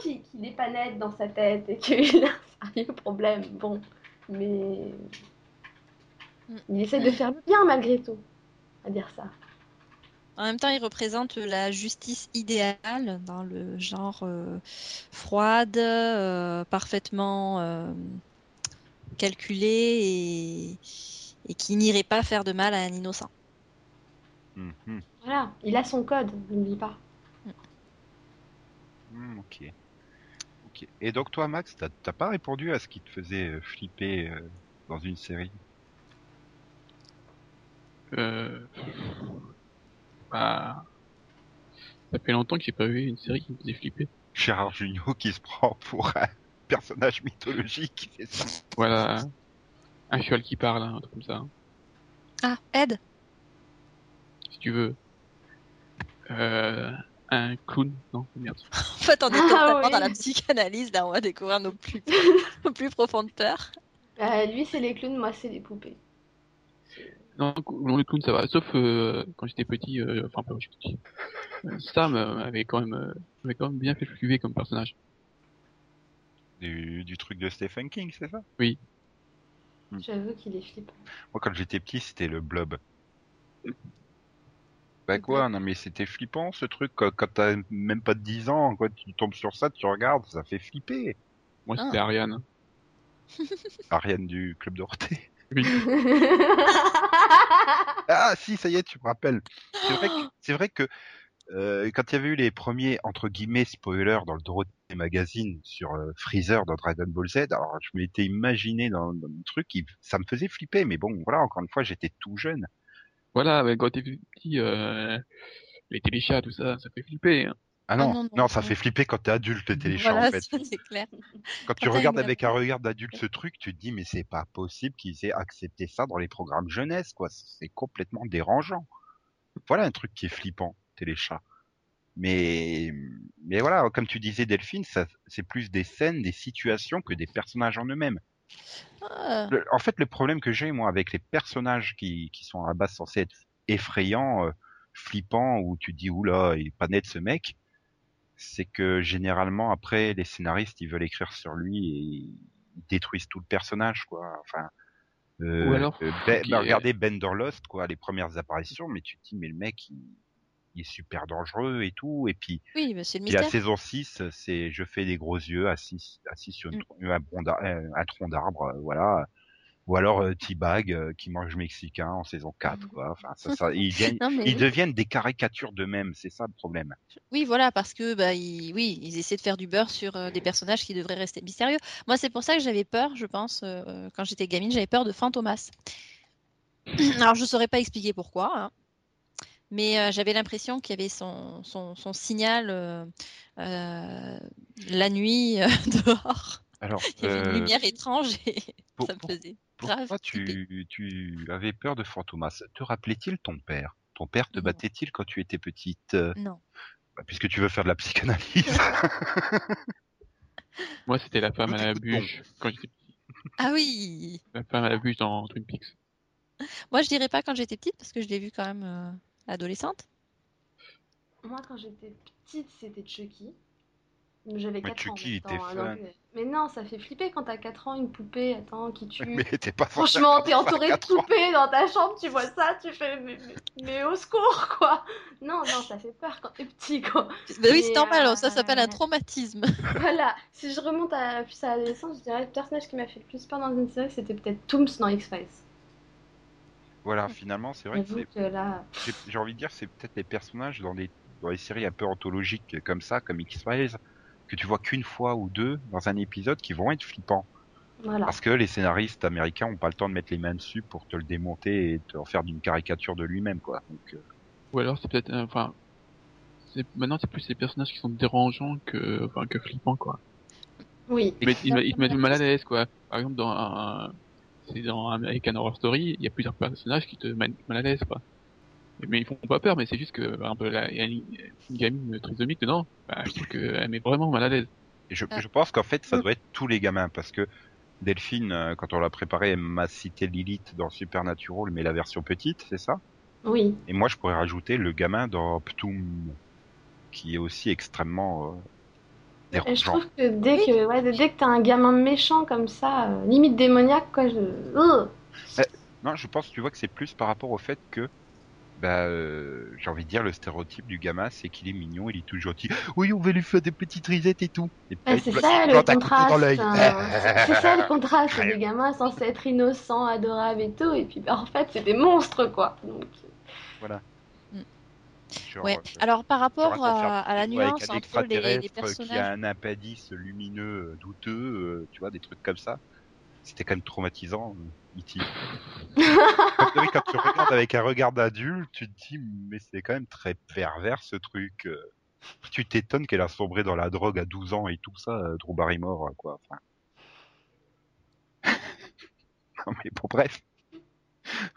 Speaker 3: qu'il n'est pas net dans sa tête et qu'il a un sérieux problème. Bon, mais il essaie de faire le bien malgré tout, à dire ça.
Speaker 4: En même temps, il représente la justice idéale dans le genre euh, froide, euh, parfaitement euh, calculée et, et qui n'irait pas faire de mal à un innocent.
Speaker 1: Mhm.
Speaker 3: Voilà, il a son code, n'oublie pas.
Speaker 1: Hmm, ok. Ok. Et donc toi, Max, t'as t'as pas répondu à ce qui te faisait euh, flipper euh, dans une série?
Speaker 2: Euh... Bah... Ça fait longtemps que j'ai pas vu une série qui me faisait flipper.
Speaker 1: Gérard Jugnot qui se prend pour un personnage mythologique, c'est ça
Speaker 2: Voilà. Un cheval qui parle, un truc comme ça.
Speaker 4: Ah, Ed?
Speaker 2: Si tu veux. Euh... Un clown Non, merde.
Speaker 4: En fait, on est
Speaker 3: Ah
Speaker 4: totalement
Speaker 3: oui.
Speaker 4: dans la psychanalyse, là, on va découvrir nos plus, nos plus profondes peurs.
Speaker 3: Euh, lui, c'est les clowns, moi, c'est les poupées.
Speaker 2: Non, Looney Tunes, ça va. Sauf euh, quand j'étais petit, euh, enfin pas quand j'étais petit. Euh, Sam euh, avait quand même, euh, avait quand même bien fait flipper comme personnage.
Speaker 1: Du, du truc de Stephen King, c'est ça?
Speaker 3: J'avoue qu'il est flippant.
Speaker 1: Moi, quand j'étais petit, c'était le blob. Bah quoi Non mais c'était flippant ce truc. Quand, quand t'as même pas de 10 ans, quoi, tu tombes sur ça, tu regardes, ça fait flipper.
Speaker 2: Moi,
Speaker 4: Ah.
Speaker 2: c'était Ariane.
Speaker 1: Ariane du Club Dorothée.
Speaker 2: Oui.
Speaker 1: Ah si, ça y est, tu me rappelles. C'est vrai que, c'est vrai que euh, quand il y avait eu les premiers entre guillemets spoilers dans le Dorothée Magazine sur euh, Freezer dans Dragon Ball Z, alors je m'étais imaginé dans, dans le truc, ça me faisait flipper, mais bon, voilà, encore une fois, j'étais tout jeune.
Speaker 2: Voilà, mais quand t'es petit, euh, les téléchats, tout ça, ça fait flipper. hein.
Speaker 1: Ah
Speaker 4: Ah
Speaker 1: non,
Speaker 4: non,
Speaker 1: non,
Speaker 4: non,
Speaker 1: ça fait flipper quand t'es adulte, les téléchats
Speaker 4: Voilà,
Speaker 1: en fait.
Speaker 4: ça, c'est clair.
Speaker 1: Quand tu
Speaker 4: Quand
Speaker 1: regardes avec un regard d'adulte ce truc, tu te dis mais c'est pas possible qu'ils aient accepté ça dans les programmes jeunesse, quoi. C'est complètement dérangeant. Voilà un truc qui est flippant, téléchat. Mais mais voilà, comme tu disais Delphine, ça c'est plus des scènes, des situations que des personnages en eux-mêmes.
Speaker 4: Ah,
Speaker 1: Le- en fait, le problème que j'ai moi avec les personnages qui qui sont à la base censés être effrayants, euh, flippants, où tu te dis oula, il est pas net ce mec, c'est que généralement après les scénaristes ils veulent écrire sur lui et ils détruisent tout le personnage quoi. Enfin, euh,
Speaker 2: Ou alors,
Speaker 1: euh, Ben- bah,
Speaker 2: est-
Speaker 1: regardez Bender Lost quoi, les premières apparitions, mais tu te dis mais le mec il, il est super dangereux et tout, et puis
Speaker 4: oui, mais c'est le
Speaker 1: puis la
Speaker 4: mystère.
Speaker 1: saison 6, c'est je fais des gros yeux assis, assis sur une un, tronc d'ar- euh, un tronc d'arbre, euh, voilà. Ou alors euh, T-Bag euh, qui mange mexicain en saison 4, quoi. Enfin, ça, ça, ils, viennent-
Speaker 4: Non, mais
Speaker 1: ils
Speaker 4: oui.
Speaker 1: deviennent des caricatures d'eux-mêmes, c'est ça le problème.
Speaker 4: Oui, voilà, parce que bah, ils, oui, ils essaient de faire du beurre sur euh, des personnages qui devraient rester mystérieux. Moi, c'est pour ça que j'avais peur, je pense, quand j'étais gamine, j'avais peur de Fantomas. Alors, je ne saurais pas expliquer pourquoi, hein, mais euh, j'avais l'impression qu'il y avait son, son, son signal euh, euh, la nuit euh, dehors.
Speaker 1: Alors,
Speaker 4: Il y avait une lumière étrange et
Speaker 1: pour-
Speaker 4: ça me
Speaker 1: pour-
Speaker 4: faisait grave
Speaker 1: pourquoi tu, tu avais peur de Fantomas Te rappelait-il ton père? Ton père te battait-il quand tu étais petite
Speaker 4: Non.
Speaker 1: bah, Puisque tu veux faire de la psychanalyse.
Speaker 2: Moi, c'était la femme à la bûche quand j'étais petit.
Speaker 4: Ah oui
Speaker 2: La femme à la bûche dans Twin Peaks.
Speaker 4: Moi, je dirais pas quand j'étais petite, parce que je l'ai vue quand même euh, adolescente?
Speaker 3: Moi, quand j'étais petite, c'était Chucky. J'avais
Speaker 1: Mais
Speaker 3: 4
Speaker 1: Chucky,
Speaker 3: ans. donc, euh, Mais non, ça fait flipper quand t'as 4 ans, une poupée, attends, qui tue.
Speaker 1: mais t'es pas
Speaker 3: Franchement, t'es entouré de poupées dans ta chambre, tu vois ça, tu fais mais, mais- mais au secours quoi. Non, non, ça fait peur quand t'es petit quoi.
Speaker 4: Bah oui, c'est normal, ça s'appelle un
Speaker 3: euh,
Speaker 4: traumatisme.
Speaker 3: Voilà, si je remonte à plus à l'adolescence, je dirais le personnage qui m'a fait le plus peur dans une série, c'était peut-être Tooms dans X-Files.
Speaker 1: Voilà, finalement, c'est vrai que
Speaker 3: là,
Speaker 1: j'ai envie de dire, c'est peut-être les personnages dans les, dans les séries un peu anthologiques comme ça, comme X-Files, que tu vois qu'une fois ou deux dans un épisode qui vont être flippants.
Speaker 3: voilà.
Speaker 1: Parce que les scénaristes américains ont pas le temps de mettre les mains dessus pour te le démonter et te en faire d'une caricature de lui-même, quoi. Donc, euh,
Speaker 2: Ou alors, c'est peut-être, euh, enfin, c'est maintenant c'est plus les personnages qui sont dérangeants que, enfin, que flippants quoi.
Speaker 3: Oui.
Speaker 2: Ils, mettent- ils, mettent- ils te mettent mal à l'aise quoi. Par exemple, dans un, c'est dans American Horror Story, il y a plusieurs personnages qui te mettent mal à l'aise quoi. Mais ils font pas peur, mais c'est juste que, par exemple, il y a une, une gamine trisomique dedans, bah, je trouve qu'elle met vraiment mal à l'aise.
Speaker 1: et je,
Speaker 4: Ah.
Speaker 1: je pense qu'en fait, ça
Speaker 3: Mm.
Speaker 1: doit être tous les gamins, parce que Delphine, euh, quand on l'a préparé, elle m'a cité Lilith dans Supernatural, mais la version petite, c'est ça?
Speaker 3: Oui.
Speaker 1: Et moi, je pourrais rajouter le gamin dans Ptoum, qui est aussi extrêmement euh,
Speaker 3: Et je
Speaker 1: dérangeant.
Speaker 3: trouve que dès que, ouais, dès que t'as un gamin méchant comme ça, euh, limite démoniaque, quoi, je. Ugh.
Speaker 1: Non, je pense, tu vois, que c'est plus par rapport au fait que, bah, euh, j'ai envie de dire, le stéréotype du gamin, c'est qu'il est mignon, il est tout gentil. Oui, on va lui faire des petites risettes et tout. Et
Speaker 3: Ouais,
Speaker 1: il
Speaker 3: c'est ça le contraste. hein. C'est ça le contraste. Les gamins censés être innocents, adorables et tout, et puis bah, en fait, c'est des monstres, quoi. Donc,
Speaker 1: Genre,
Speaker 4: Ouais.
Speaker 1: euh,
Speaker 4: Alors par rapport à, à la
Speaker 1: vidéo avec
Speaker 4: nuance
Speaker 1: un
Speaker 4: entre les, les
Speaker 1: qui a un appendice lumineux euh, douteux, euh, tu vois, des trucs comme ça. C'était quand même traumatisant, euh, E.T. Quand- oui, quand tu regardes avec un regard d'adulte, tu te dis, mais c'est quand même très pervers ce truc. euh. Tu t'étonnes qu'elle a sombré dans la drogue à 12 ans et tout ça, euh, Drew Barrymore, quoi. Enfin... non mais bon, bref.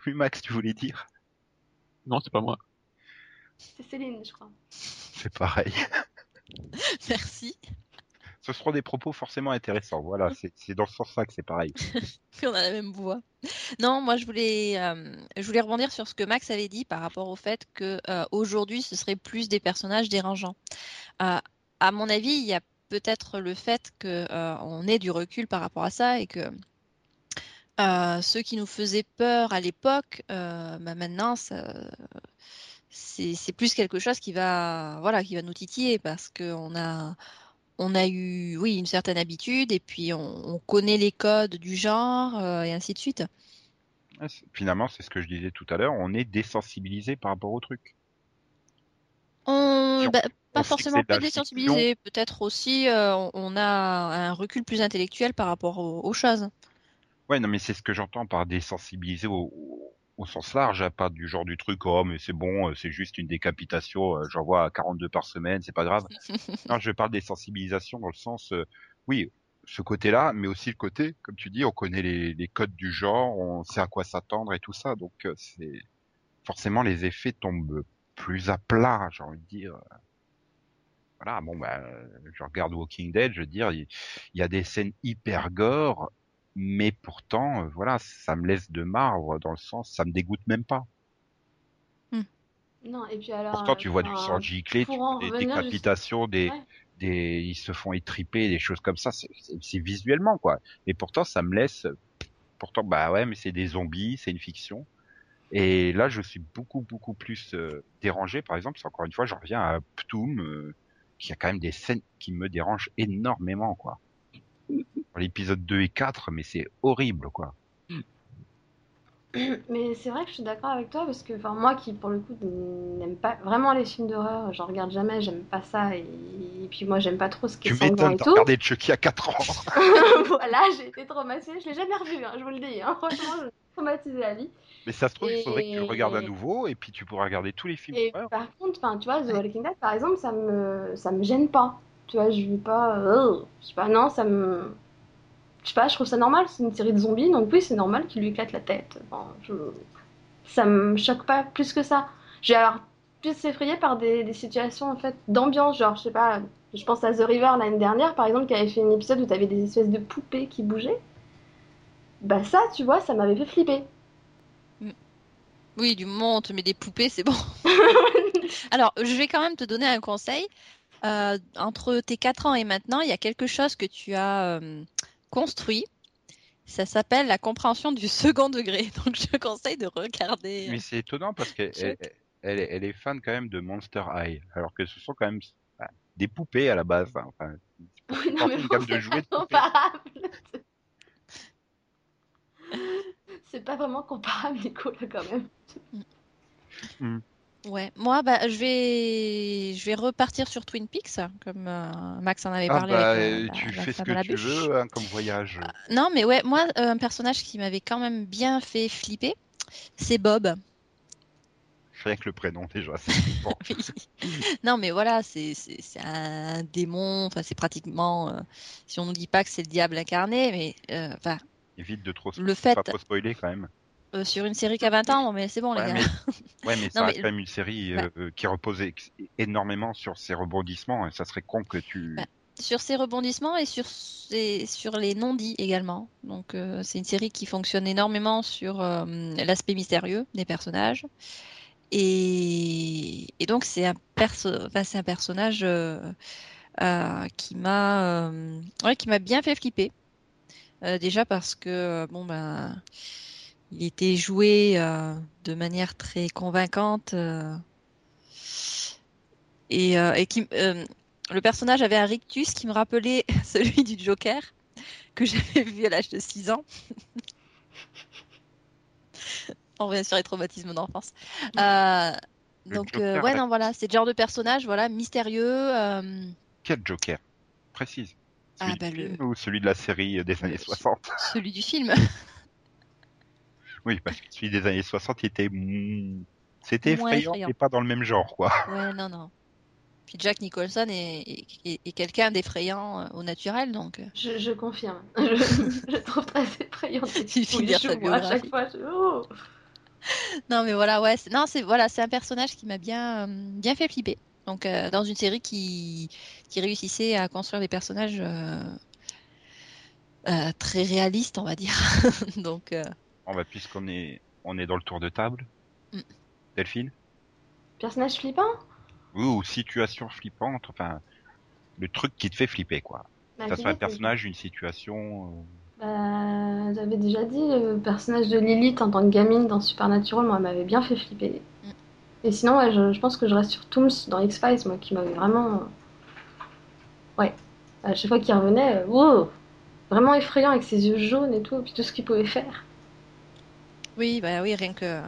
Speaker 1: Oui, Max, tu voulais dire?
Speaker 2: Non, c'est pas moi.
Speaker 3: C'est Céline, je crois.
Speaker 1: C'est pareil.
Speaker 4: merci.
Speaker 1: ce seront des propos forcément intéressants. Voilà, c'est dans ce sens-là que c'est pareil.
Speaker 4: on a la même voix. Non, moi je voulais, euh, je voulais rebondir sur ce que Max avait dit par rapport au fait que euh, aujourd'hui ce serait plus des personnages dérangeants. Euh, à mon avis, il y a peut-être le fait qu'on ait du recul par rapport à ça et que ceux qui nous faisaient peur à l'époque, bah, maintenant, c'est plus quelque chose qui va, voilà, qui va nous titiller parce qu'on a, on a eu, oui, une certaine habitude et puis on, connaît les codes du genre euh, et ainsi de suite.
Speaker 1: Finalement, c'est ce que je disais tout à l'heure, on est désensibilisé par rapport au truc.
Speaker 4: On, bah, pas forcément pas désensibilisé, peut-être aussi euh, on a un recul plus intellectuel par rapport aux, choses.
Speaker 1: Ouais, non, mais c'est ce que j'entends par désensibiliser au, au sens large, hein, pas du genre du truc, oh mais c'est bon, euh, c'est juste une décapitation, euh, j'en vois 42 par semaine, c'est pas grave. non, je parle des sensibilisations dans le sens, euh, oui, ce côté-là, mais aussi le côté, comme tu dis, on connaît les, les codes du genre, on sait à quoi s'attendre et tout ça, donc c'est forcément les effets tombent plus à plat, j'ai envie de dire. Voilà, bon bah, je regarde Walking Dead, je veux dire, il y, a des scènes hyper gore, mais pourtant, euh, voilà, ça me laisse de marbre dans le sens, ça me dégoûte même pas.
Speaker 3: Hmm. Non, et puis alors.
Speaker 1: Pourtant, tu vois du sang giclé, des décapitations, des, des, ils se font étriper, des choses comme ça. C'est visuellement quoi. Mais pourtant, ça me laisse. Pourtant, bah ouais, mais c'est des zombies, c'est une fiction. Et là, je suis beaucoup beaucoup plus euh, dérangé. Par exemple, encore une fois, j'en reviens à Ptoum, euh, qui a quand même des scènes qui me dérangent énormément quoi l'épisode 2 et 4, mais c'est horrible, quoi.
Speaker 3: Mais c'est vrai que je suis d'accord avec toi parce que enfin moi qui pour le coup n'aime pas vraiment les films d'horreur, j'en regarde jamais, j'aime pas ça et... puis moi j'aime pas trop ce qui est sanglant et tout.
Speaker 1: regardé Chucky à 4 ans.
Speaker 3: voilà, j'ai été traumatisée, je l'ai jamais revu, hein, je vous le dis, hein. franchement, je traumatisé la vie.
Speaker 1: Mais ça se trouve, il faudrait que tu le regardes à nouveau et puis tu pourras regarder tous les films. Et
Speaker 3: par contre, tu vois, The Walking Dead par exemple, ça me ça me gêne pas. Tu vois, je vis pas, euh, je sais pas, non, ça me je sais pas, je trouve ça normal, c'est une série de zombies, donc oui, c'est normal qu'il lui éclate la tête. je... Ça me choque pas plus que ça. J'ai alors plus effrayé par des, situations en fait d'ambiance, genre, je sais pas, je pense à The River l'année dernière, par exemple, qui avait fait un épisode où t'avais des espèces de poupées qui bougeaient. Bah ça, tu vois, ça m'avait fait flipper.
Speaker 4: Mm. Oui, du moment où on te met des poupées, c'est bon. Alors, je vais quand même te donner un conseil. Euh, entre tes 4 ans et maintenant, il y a quelque chose que tu as euh, construit. Ça s'appelle la compréhension du second degré. Donc je conseille de regarder.
Speaker 1: Mais c'est étonnant parce qu'elle elle, elle, est fan quand même de Monster High, alors que ce sont quand même bah, des poupées à la base. Hein. Enfin,
Speaker 3: oui, non, mais de jouets comparable. c'est pas vraiment comparable, Nico, là, quand même.
Speaker 4: Mm. Ouais, moi, bah, je vais, je vais repartir sur Twin Peaks, comme euh, Max en avait ah, parlé.
Speaker 1: Bah, euh, tu fais ce que tu veux hein, comme voyage. Euh,
Speaker 4: non, mais ouais, moi, un personnage qui m'avait quand même bien fait flipper, c'est Bob.
Speaker 1: Rien que le prénom déjà.
Speaker 4: Non, mais voilà, c'est un démon. Enfin, c'est pratiquement. si on nous dit pas que c'est le diable incarné, mais enfin.
Speaker 1: Évite de trop, le fait... pas trop spoiler quand même.
Speaker 4: Euh, sur une série qui a 20 ans, mais c'est bon, les gars.
Speaker 1: Ouais, mais ça reste quand même une série euh, qui reposait énormément sur ses rebondissements, et ça serait con que tu. Bah,
Speaker 4: sur ses rebondissements et sur, sur les non-dits également. Donc, euh, c'est une série qui fonctionne énormément sur l'aspect mystérieux des personnages. Et, et donc, c'est un, perso... enfin, un personnage qui m'a ouais, qui m'a bien fait flipper. déjà parce que, bon, ben il était joué euh, de manière très convaincante euh, et, euh, et qui, le personnage avait un rictus qui me rappelait celui du Joker que j'avais vu à l'âge de 6 ans. On revient sur les traumatismes d'enfance. donc ouais non voilà c'est le genre de personnage voilà mystérieux.
Speaker 1: Quel Joker? Précise. Ah, celui ah, bah, le... ou celui de la série des années 60
Speaker 4: Celui du film.
Speaker 1: Oui, parce que celui des années 60 était. C'était effrayant, mais pas dans le même genre, quoi.
Speaker 4: Ouais, non, non. Puis Jack Nicholson est, est, quelqu'un d'effrayant euh, au naturel, donc. Euh.
Speaker 3: Je, je confirme. Je, trouve très effrayant. Il finit à chaque fois. Oh.
Speaker 4: non, mais voilà, ouais. Non, c'est voilà, c'est un personnage qui m'a bien, euh, bien fait flipper. Donc euh, dans une série qui qui réussissait à construire des personnages euh, euh, très réalistes, on va dire. Donc euh,
Speaker 1: On va puisqu'on est on est dans le tour de table.
Speaker 4: Mm.
Speaker 1: Delphine
Speaker 3: Personnage flippant?
Speaker 1: Oui, ou situation flippante, enfin le truc qui te fait flipper quoi.
Speaker 3: Bah,
Speaker 1: Que ça soit un personnage, une situation. euh,
Speaker 3: Bah, j'avais déjà dit, le personnage de Lilith en tant que gamine dans Supernatural, moi, m'avait bien fait flipper.
Speaker 4: Mm.
Speaker 3: Et sinon, ouais, je, je pense que je reste sur Tooms dans X-Files, moi, qui m'avait vraiment. Ouais. À chaque fois qu'il revenait, euh, wow Vraiment effrayant avec ses yeux jaunes et tout, et puis tout ce qu'il pouvait faire.
Speaker 4: Oui, bah oui, rien que euh,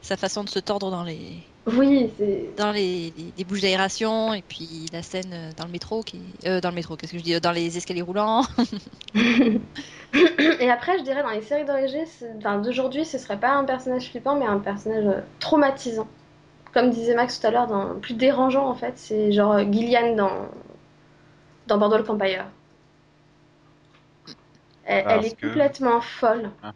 Speaker 4: sa façon de se tordre dans les
Speaker 3: Oui, c'est.
Speaker 4: dans les, les- les bouches d'aération et puis la scène euh, dans le métro qui euh, dans le métro, qu'est-ce que je dis, dans les escaliers roulants.
Speaker 3: et après, je dirais, dans les séries d'origine, enfin, d'aujourd'hui, ce serait pas un personnage flippant, mais un personnage traumatisant. Comme disait Max tout à l'heure, dans... plus dérangeant en fait, c'est genre Gillian dans, dans Boardwalk Empire. Elle, elle est
Speaker 1: que-
Speaker 3: complètement folle.
Speaker 1: Ah.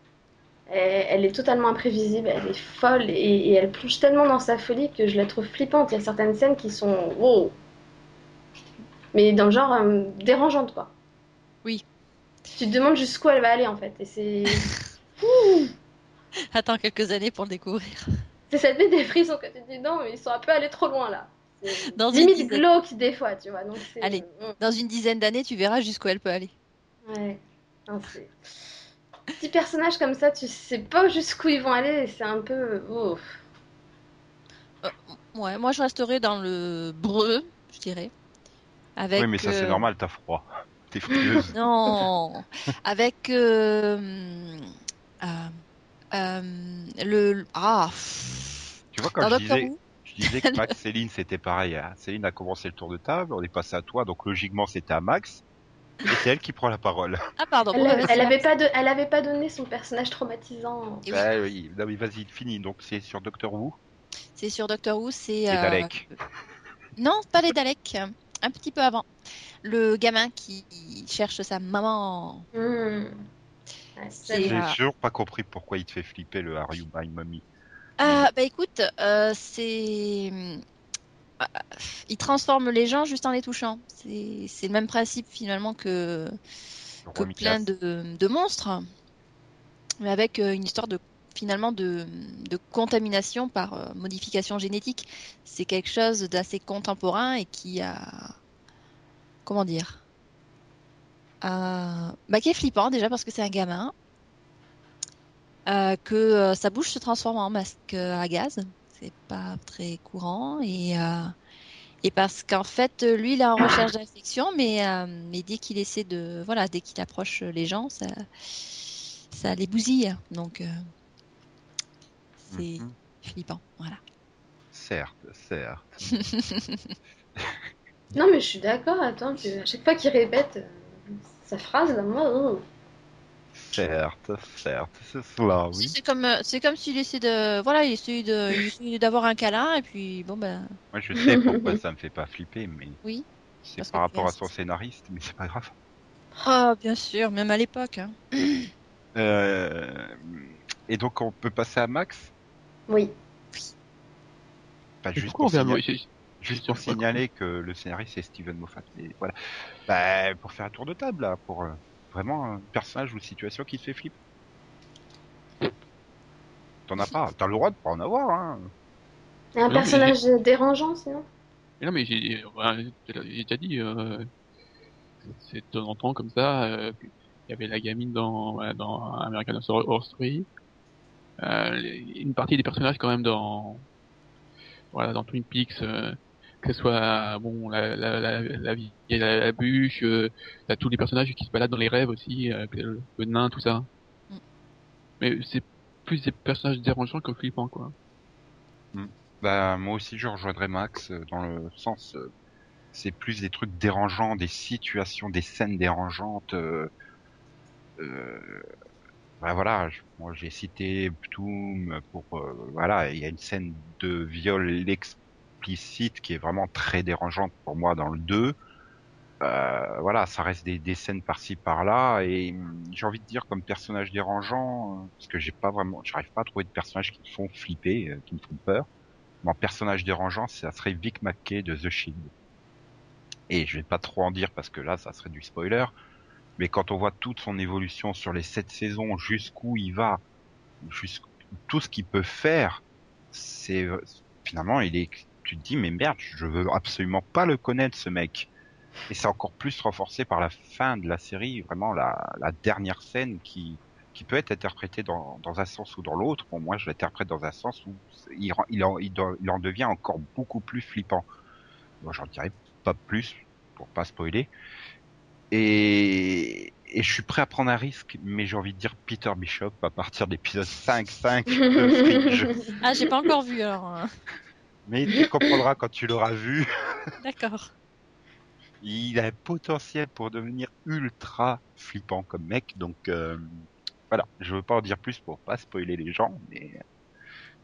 Speaker 3: Elle, elle est totalement imprévisible, elle est folle et, et elle plonge tellement dans sa folie que je la trouve flippante. Il y a certaines scènes qui sont wow, mais dans le genre euh, dérangeante quoi.
Speaker 4: Oui.
Speaker 3: Tu te demandes jusqu'où elle va aller en fait, et c'est
Speaker 4: Attends quelques années pour le découvrir.
Speaker 3: c'est ça te met des frissons quand tu te dis non mais ils sont un peu allés trop loin là.
Speaker 4: Dans une
Speaker 3: limite
Speaker 4: dizaine-
Speaker 3: glauque des fois, tu vois. Donc c'est
Speaker 4: Allez. Dans une dizaine d'années, tu verras jusqu'où elle peut aller.
Speaker 3: Ouais. Petits personnages comme ça, tu sais pas jusqu'où ils vont aller, et c'est un peu oh.
Speaker 4: Ouais, moi je resterai dans le breu, je dirais. Avec,
Speaker 1: Oui, mais ça c'est
Speaker 4: euh,
Speaker 1: normal, t'as froid. T'es frieuse.
Speaker 4: Non, avec euh, euh, euh, le ah pff,
Speaker 1: tu vois, quand
Speaker 4: dans
Speaker 1: je
Speaker 4: Doctor
Speaker 1: disais, je disais que Max, Céline, c'était pareil. hein. Céline a commencé le tour de table, on est passé à toi, donc logiquement c'était à Max. Et c'est elle qui prend la parole.
Speaker 4: ah pardon,
Speaker 3: Elle,
Speaker 4: bon, bah,
Speaker 3: elle
Speaker 4: c'est-
Speaker 3: avait pas de, elle avait pas donné son personnage traumatisant.
Speaker 4: Et.
Speaker 1: Bah oui, non mais vas-y, fini. Donc c'est sur Doctor Who
Speaker 4: c'est sur Doctor Who, c'est
Speaker 1: et
Speaker 4: euh,
Speaker 1: Dalek.
Speaker 4: non, pas les Daleks, un petit peu avant. Le gamin qui cherche sa maman. C'est-
Speaker 1: J'ai
Speaker 4: euh,
Speaker 1: toujours pas compris pourquoi il te fait flipper le Are You My Mommy.
Speaker 4: Ah, bah écoute, euh, c'est. Il transforme les gens juste en les touchant. C'est le même principe finalement que, plein de, de monstres, mais avec euh, une histoire de finalement de, de contamination par euh, modification génétique. C'est quelque chose d'assez contemporain et qui a. Comment dire euh, bah, qui est flippant déjà parce que c'est un gamin. Euh, que sa bouche se transforme en masque à gaz. C'est pas très courant. Et, euh, et parce qu'en fait, lui, il est en recherche d'infection, mais, euh, mais dès qu'il essaie de. Voilà, dès qu'il approche les gens, ça, ça les bousille. Donc, euh, c'est
Speaker 1: Mhm.
Speaker 4: flippant. Voilà.
Speaker 1: Certes, certes.
Speaker 3: Non mais je suis d'accord. Attends, que à chaque fois qu'il répète sa phrase, là, moi, oh.
Speaker 1: Certes, certes, c'est cela, oui.
Speaker 4: C'est comme, euh, c'est comme s'il essaie de. Voilà, il essaie de, il d'avoir un câlin, et puis bon, ben.
Speaker 1: Moi je sais pourquoi ça me fait pas flipper, mais
Speaker 4: Oui.
Speaker 1: c'est par rapport à son scénariste, mais c'est pas grave.
Speaker 4: Ah, bien sûr, même à l'époque. hein.
Speaker 1: Euh... Et donc on peut passer à Max?
Speaker 3: Oui.
Speaker 1: Pas juste pour,
Speaker 2: vient
Speaker 1: signaler, juste pour signaler que le scénariste c'est Steven Moffat. Mais voilà. Bah, pour faire un tour de table là, pour euh, vraiment un personnage ou situation qui te fait flipper. T'en as pas, t'as le droit de pas en avoir, hein.
Speaker 3: Un personnage dérangeant sinon?
Speaker 2: Mais non, mais j'ai déjà dit, euh, c'est de temps en temps comme ça. euh, Il y avait la gamine dans, American Horror Story. Euh, les- une partie des personnages quand même dans, voilà, dans Twin Peaks, euh, que ce soit bon la la la, la la, la bûche, euh, t'as tous les personnages qui se baladent dans les rêves aussi, euh, le, le nain, tout ça.
Speaker 4: Mm.
Speaker 2: Mais c'est plus des personnages dérangeants que flippants quoi.
Speaker 1: Bah, moi aussi, je rejoindrais Max euh, dans le sens, euh, c'est plus des trucs dérangeants, des situations, des scènes dérangeantes. Euh, euh, bah voilà, je- moi j'ai cité Ptoum pour, euh, voilà, il y a une scène de viol qui est vraiment très dérangeante pour moi dans le 2. Euh, voilà, ça reste des, scènes par-ci par-là et j'ai envie de dire comme personnage dérangeant, euh, parce que j'ai pas vraiment, j'arrive pas à trouver de personnages qui me font flipper, euh, qui me font peur. mon personnage dérangeant, ça serait Vic McKay de The Shield. Et je vais pas trop en dire parce que là, ça serait du spoiler. Mais quand on voit toute son évolution sur les sept saisons, jusqu'où il va, jusqu'où tout ce qu'il peut faire, finalement, il est. Tu te dis mais merde, je veux absolument pas le connaître ce mec. Et c'est encore plus renforcé par la fin de la série, vraiment la, la dernière scène qui qui peut être interprétée dans, dans un sens ou dans l'autre. Pour moi, je l'interprète dans un sens où il, il, en, il, il en devient encore beaucoup plus flippant. Bon, j'en dirais pas plus pour pas spoiler. Et, et je suis prêt à prendre un risque, mais j'ai envie de dire Peter Bishop à partir d'épisode 5-5 de Fringe.
Speaker 4: Ah, j'ai pas encore vu alors.
Speaker 1: Mais tu comprendras quand tu l'auras vu.
Speaker 4: D'accord.
Speaker 1: Il a un potentiel pour devenir ultra flippant comme mec, donc euh, voilà. Je veux pas en dire plus pour pas spoiler les gens, mais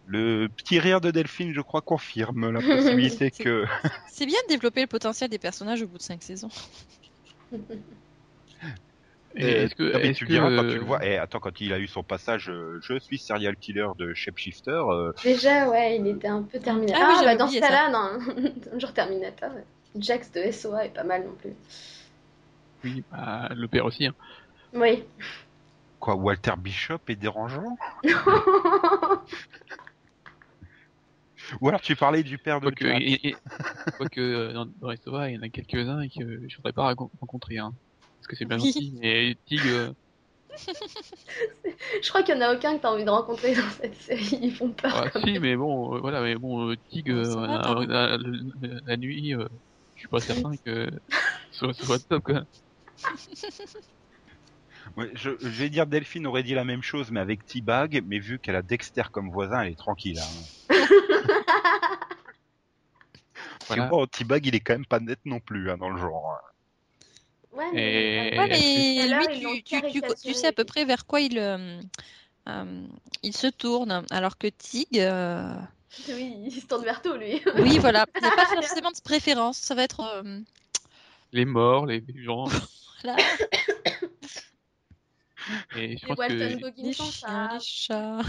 Speaker 1: le petit rire de Delphine, je crois, confirme la possibilité que.
Speaker 4: C'est bien de développer le potentiel des personnages au bout de 5 saisons.
Speaker 2: Et est-ce que,
Speaker 1: Non, mais
Speaker 2: est-ce
Speaker 1: tu
Speaker 2: que,
Speaker 1: le diras quand
Speaker 2: euh,
Speaker 1: tu le vois. Et attends, quand il a eu son passage, euh, je suis serial killer de Shapeshifter. euh,
Speaker 3: Déjà, ouais, il était un peu Terminator.
Speaker 4: Ah oui,
Speaker 3: Ah,
Speaker 4: j'avais
Speaker 3: bah dans ce cas-là, non, genre Terminator. ouais. Jax de SOA est pas mal non plus.
Speaker 2: Oui, bah, le père aussi. Hein.
Speaker 3: Oui.
Speaker 1: quoi, Walter Bishop est dérangeant? Ou alors tu parlais du père de
Speaker 2: Quoique, et- et- quoique euh, dans, dans sauvages, il y en a quelques-uns que je voudrais pas rencontrer. Hein. Parce que c'est bien
Speaker 4: Oui.
Speaker 2: gentil, mais Tig, euh,
Speaker 3: Je crois qu'il y en a aucun que t'as envie de rencontrer dans cette série. Ils font peur.
Speaker 2: ah,
Speaker 3: quand
Speaker 2: si,
Speaker 3: même.
Speaker 2: mais bon, euh, voilà, mais bon, euh, Tig, euh, la, nuit, euh, je suis pas certain que ce soit, top, quoi.
Speaker 1: Ouais, je, je vais dire Delphine aurait dit la même chose, mais avec T-Bag, mais vu qu'elle a Dexter comme voisin, elle est tranquille. Hein.
Speaker 2: Voilà.
Speaker 1: T-Bag, il est quand même pas net non plus hein, dans le genre. hein.
Speaker 3: Ouais,
Speaker 2: Et-
Speaker 3: mais...
Speaker 4: Ouais, lui, tu, tu, tu,
Speaker 3: caricaturé.
Speaker 4: tu sais à peu près vers quoi il, euh, euh, il se tourne. Alors que Tig, euh,
Speaker 3: Oui, il se tourne vers tout, lui.
Speaker 4: oui, voilà, il n'y a pas forcément de préférence. Ça va être. euh,
Speaker 2: Les morts, les vivants.
Speaker 4: voilà,
Speaker 2: Et je pense
Speaker 3: Walton
Speaker 2: que,
Speaker 4: les chiens, les chats.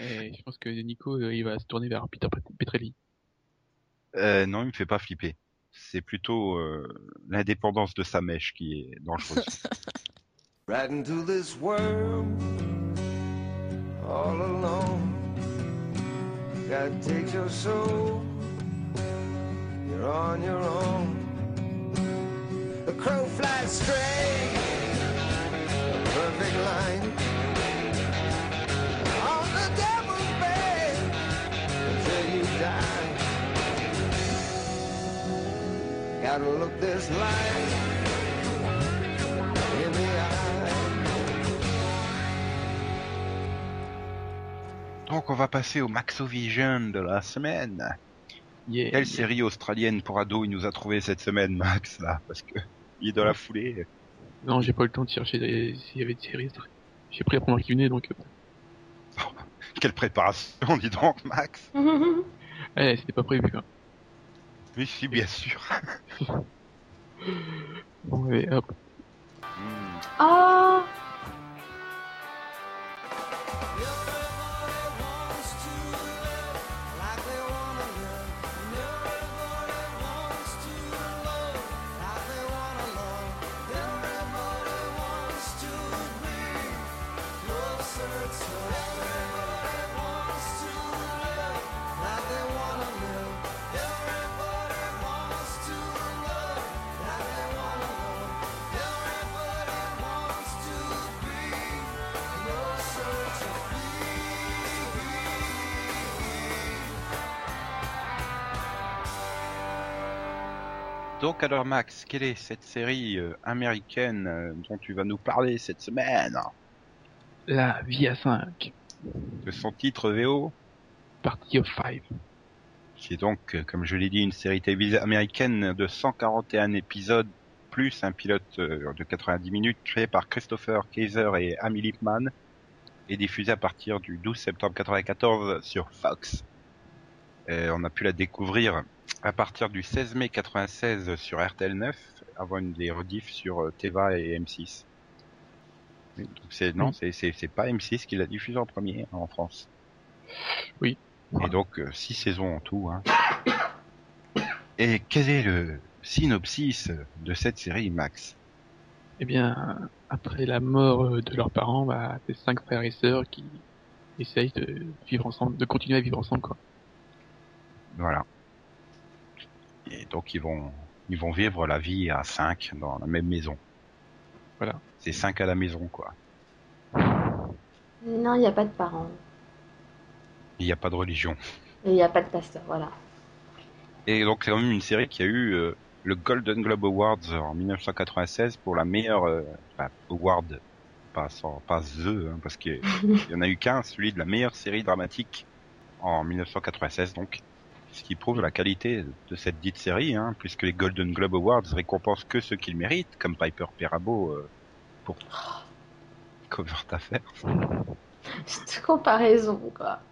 Speaker 2: et je pense que Nico, il va se tourner vers Peter Pet- Petrelli.
Speaker 1: Euh, non, il me fait pas flipper. C'est plutôt euh, l'indépendance de sa mèche qui est dangereuse.
Speaker 5: Right into this world all alone. God takes your soul, you're on your own. The crow flies straight, a perfect line. Gotta look this life in the eye.
Speaker 1: Donc on va passer au Maxovision de la semaine.
Speaker 2: Yeah.
Speaker 1: Quelle série australienne pour ados il nous a trouvé cette semaine, Max, là? Parce que il est dans la foulée.
Speaker 2: Non, j'ai pas eu le temps de chercher des- s'il y avait des séries. J'ai pris la première qui venait, donc euh,
Speaker 1: Quelle préparation, dis donc, Max
Speaker 2: ouais, c'était pas prévu. Quoi.
Speaker 1: Oui, si, bien sûr.
Speaker 2: Bon, et hop.
Speaker 1: Hmm.
Speaker 3: Oh
Speaker 1: Donc alors, Max, quelle est cette série euh, américaine euh, dont tu vas nous parler cette semaine?
Speaker 2: La vie à 5,
Speaker 1: De son titre VO
Speaker 2: partie of 5.
Speaker 1: qui est donc, euh, comme je l'ai dit, une série télévisée américaine de 141 épisodes, plus un pilote euh, de 90 minutes créé par Christopher Kaiser et Amy Lipman, et diffusée à partir du 12 septembre 94 sur Fox. Et on a pu la découvrir à partir du 16 mai 96 sur RTL 9, avant une des rediffs sur euh, Teva et M6. Oui, Donc c'est non, c'est c'est c'est pas M6 qui l'a diffusé en premier hein, en France.
Speaker 2: Oui.
Speaker 1: Et donc, euh, six saisons en tout. Hein. Et quel est le synopsis de cette série, Max?
Speaker 2: Eh bien, après la mort euh, de leurs parents, bah, c'est cinq frères et sœurs qui essayent de vivre ensemble, de continuer à vivre ensemble, quoi.
Speaker 1: Voilà. Et donc, ils vont, ils vont vivre la vie à cinq dans la même maison.
Speaker 2: Voilà.
Speaker 1: C'est cinq à la maison, quoi.
Speaker 3: Non, il n'y a pas de parents.
Speaker 1: Il n'y a pas de religion.
Speaker 3: Il n'y a pas de pasteur, voilà.
Speaker 1: Et donc c'est quand même une série qui a eu euh, le Golden Globe Awards en 1996 pour la meilleure euh, enfin, award, pas sans, pas the, hein, parce qu'il y en a eu qu'un, celui de la meilleure série dramatique en 1996 donc, ce qui prouve la qualité de cette dite série, hein, puisque les Golden Globe Awards récompensent que ceux qui le méritent, comme Piper Perabo euh, pour Covert Affair.
Speaker 3: Cette comparaison, quoi.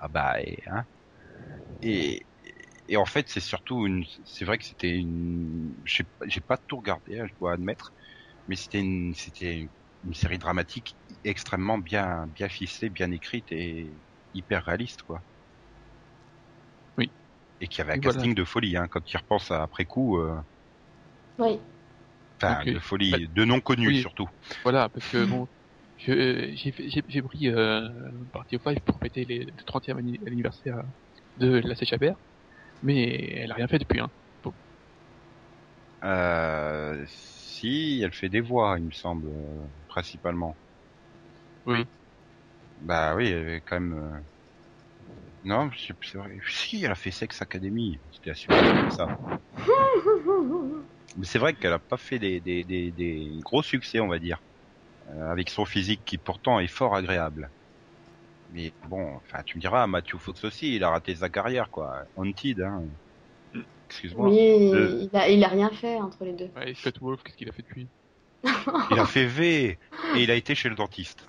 Speaker 1: Ah bah et hein. Et, et en fait c'est surtout une c'est vrai que c'était une j'ai pas- tout regardé hein, je dois admettre mais c'était une c'était une série dramatique extrêmement bien bien ficelée bien écrite et hyper réaliste quoi.
Speaker 2: Oui.
Speaker 1: Et qui avait un
Speaker 2: voilà.
Speaker 1: casting de folie hein quand tu y repenses à- après coup euh,
Speaker 3: Oui.
Speaker 1: enfin de folie
Speaker 2: Bah,
Speaker 1: de non connus
Speaker 2: oui.
Speaker 1: surtout.
Speaker 2: Voilà, parce que bon, euh, j'ai pris euh, Party of Five pour fêter les, le 30e anni- anniversaire de la Chabert, mais elle a rien fait depuis. Hein.
Speaker 1: Euh, si elle fait des voix il me semble euh, principalement.
Speaker 2: Oui.
Speaker 1: Bah oui, elle avait quand même. euh, Non, c'est c'est vrai. Si, elle a fait Sex Academy. C'était assuré comme ça. Mais c'est vrai qu'elle a pas fait des, des, des, des gros succès, on va dire, euh, avec son physique qui pourtant est fort agréable. Mais bon, enfin, tu me diras, Matthew Fox aussi, il a raté sa carrière, quoi. Haunted, hein. Excuse-moi.
Speaker 3: Oui,
Speaker 1: Euh.
Speaker 3: il, a, il a rien fait entre les deux.
Speaker 2: Ouais, Wolf, qu'est-ce qu'il a fait depuis
Speaker 1: Il a fait V et il a été chez le dentiste.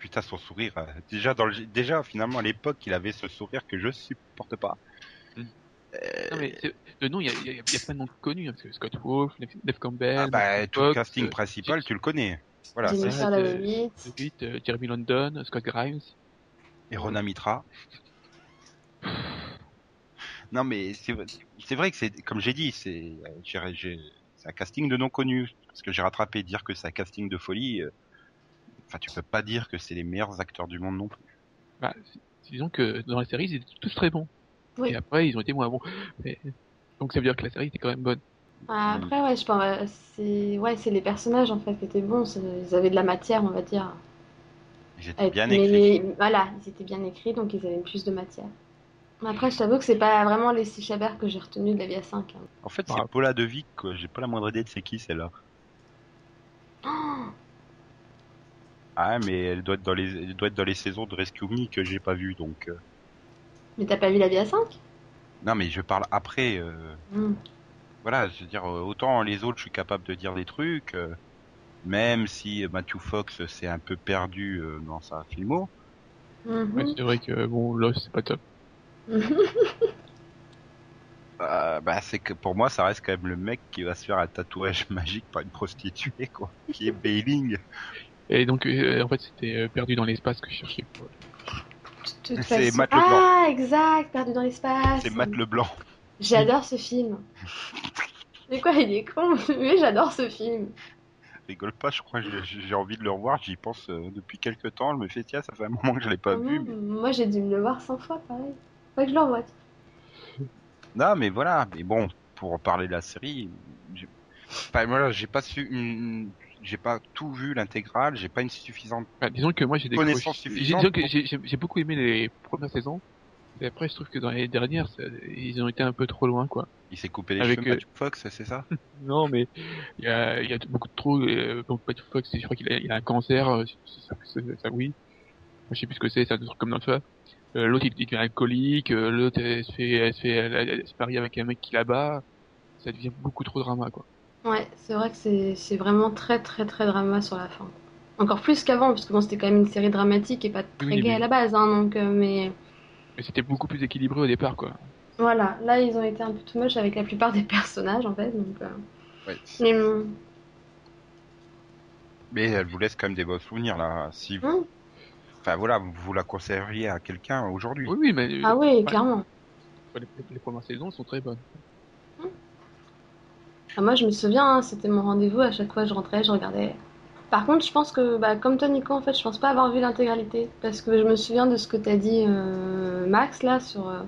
Speaker 1: Putain, son sourire. euh, Déjà, dans le, déjà, finalement, à l'époque, il avait ce sourire que je supporte pas.
Speaker 2: Mm.
Speaker 1: Euh,
Speaker 2: Non mais le nom, il y a, y a- y a plein de noms connus, hein, parce que Scott Wolf, Neve Campbell,
Speaker 1: ah bah, tout le casting
Speaker 2: euh,
Speaker 1: principal, tu le connais. Voilà,
Speaker 3: Jennifer
Speaker 2: euh, Jeremy London, Scott Grimes.
Speaker 1: et Rona Mitra. Non, mais c'est c'est vrai que c'est, comme j'ai dit, c'est euh, un casting de non connus. Parce que j'ai rattrapé dire que c'est un casting de folie. euh, Enfin, tu peux pas dire que c'est les meilleurs acteurs du monde non plus.
Speaker 2: Bah, disons que dans la série, ils étaient tous très bons.
Speaker 3: Oui.
Speaker 2: Et après, ils ont été moins bons. Mais- Donc ça veut dire que la série était quand même bonne.
Speaker 3: Ah, Après, ouais, je pense, ouais, c'est ouais, c'est les personnages en fait qui étaient bons. Ils avaient de la matière, on va dire.
Speaker 1: Ils étaient
Speaker 3: Et-
Speaker 1: bien
Speaker 3: mais
Speaker 1: écrits.
Speaker 3: les- voilà, ils étaient bien écrits, donc ils avaient plus de matière. Après, je t'avoue que c'est pas vraiment les six Chabert que j'ai retenu de la vie à 5. hein.
Speaker 1: En fait,
Speaker 2: Ah.
Speaker 1: c'est Paula De Vic, quoi. J'ai pas la moindre idée de c'est qui celle-là. Ah, mais elle doit être dans les, elle doit être dans les saisons de Rescue Me que j'ai pas vu, donc. euh,
Speaker 3: Mais t'as pas vu la vie à 5
Speaker 1: Non, mais je parle après. euh,
Speaker 3: Hmm.
Speaker 1: Voilà, je veux dire, euh, autant les autres, je suis capable de dire des trucs, euh, même si Matthew Fox s'est un peu perdu euh, dans sa filmo.
Speaker 2: Ouais, c'est vrai que bon, Lost, c'est pas top.
Speaker 1: Euh, bah, c'est que pour moi, ça reste quand même le mec qui va se faire un tatouage magique par une prostituée, quoi, qui est Bailing.
Speaker 2: Et donc, euh, en fait, c'était euh, perdu dans l'espace que je cherchais.
Speaker 3: toute
Speaker 1: C'est Matt Leblanc.
Speaker 3: Ah, exact, perdu dans l'espace.
Speaker 1: C'est Matt Leblanc.
Speaker 3: J'adore ce film. Mais quoi, il est con, mais j'adore ce film.
Speaker 1: rigole pas, je crois que j'ai envie de le revoir, j'y pense euh, depuis quelques temps, je me fais tiens, ça fait un moment que je l'ai pas vu.
Speaker 3: Vraiment,
Speaker 1: mais-
Speaker 3: Moi, j'ai dû me le voir 100 fois, pareil. Faut que je le revoie.
Speaker 1: Non, mais voilà, mais bon, pour parler de la série, j'ai enfin, voilà, j'ai pas su, une- j'ai pas tout vu l'intégrale, j'ai pas une suffisante.
Speaker 2: Bah, disons que moi, j'ai des
Speaker 1: Connaissance suffisante
Speaker 2: Disons que
Speaker 1: pour-
Speaker 2: j'ai- beaucoup aimé les premières saisons. Et après, je trouve que dans les dernières, ça- ils ont été un peu trop loin, quoi.
Speaker 1: Il s'est coupé les
Speaker 2: Avec,
Speaker 1: cheveux,
Speaker 2: euh,
Speaker 1: Fox, c'est ça?
Speaker 2: Non, mais il y a, il y a beaucoup de trop. Euh, donc, Matthew Fox, je crois qu'il a, il a un cancer. euh, ça, c'est- ça, oui. Je sais plus ce que c'est, c'est un truc comme ça. Euh, l'autre, il, devient alcoolique. euh, l'autre, elle se fait, elle se fait, elle, elle- elle se marie avec un mec qui là-bas. Ça devient beaucoup trop drama, quoi.
Speaker 3: Ouais, c'est vrai que c'est c'est vraiment très très très drama sur la fin. Encore plus qu'avant, parce que bon, c'était quand même une série dramatique et pas très
Speaker 2: Oui,
Speaker 3: gay
Speaker 2: mais-
Speaker 3: à la base, hein, donc, euh, mais
Speaker 2: Mais c'était beaucoup plus équilibré au départ, quoi.
Speaker 3: voilà, là ils ont été un peu too much avec la plupart des personnages en fait, donc. euh,
Speaker 1: Ouais.
Speaker 3: Mais
Speaker 1: Mais elle vous laisse quand même des bons souvenirs là. Si vous...
Speaker 3: hum,
Speaker 1: Enfin voilà, vous, vous la conseilleriez à quelqu'un aujourd'hui.
Speaker 2: Oui, oui, mais euh,
Speaker 3: Ah oui,
Speaker 2: ouais,
Speaker 3: clairement.
Speaker 2: les, les premières saisons sont très bonnes.
Speaker 3: Ah, moi, je me souviens, hein, c'était mon rendez-vous. À chaque fois, je rentrais, je regardais. Par contre, je pense que, bah, comme toi, Nico, en fait, je pense pas avoir vu l'intégralité. Parce que je me souviens de ce que t'as dit, euh, Max, là, sur, euh,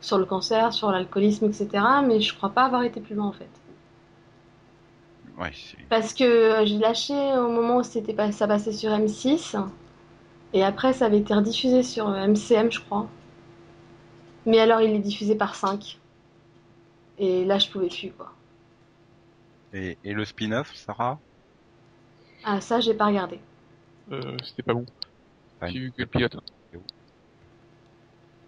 Speaker 3: sur le cancer, sur l'alcoolisme, etc. Mais je crois pas avoir été plus loin, en fait.
Speaker 1: Ouais, c'est-
Speaker 3: Parce que euh, j'ai lâché au moment où c'était pas... ça passait sur M6. Et après, ça avait été rediffusé sur MCM, je crois. Mais alors, il est diffusé par 5. Et là, je pouvais plus, quoi.
Speaker 1: Et, et le spin-off, Sarah
Speaker 3: Ah, ça, j'ai pas regardé.
Speaker 2: Euh, C'était pas bon. J'ai vu que le pilote. hein.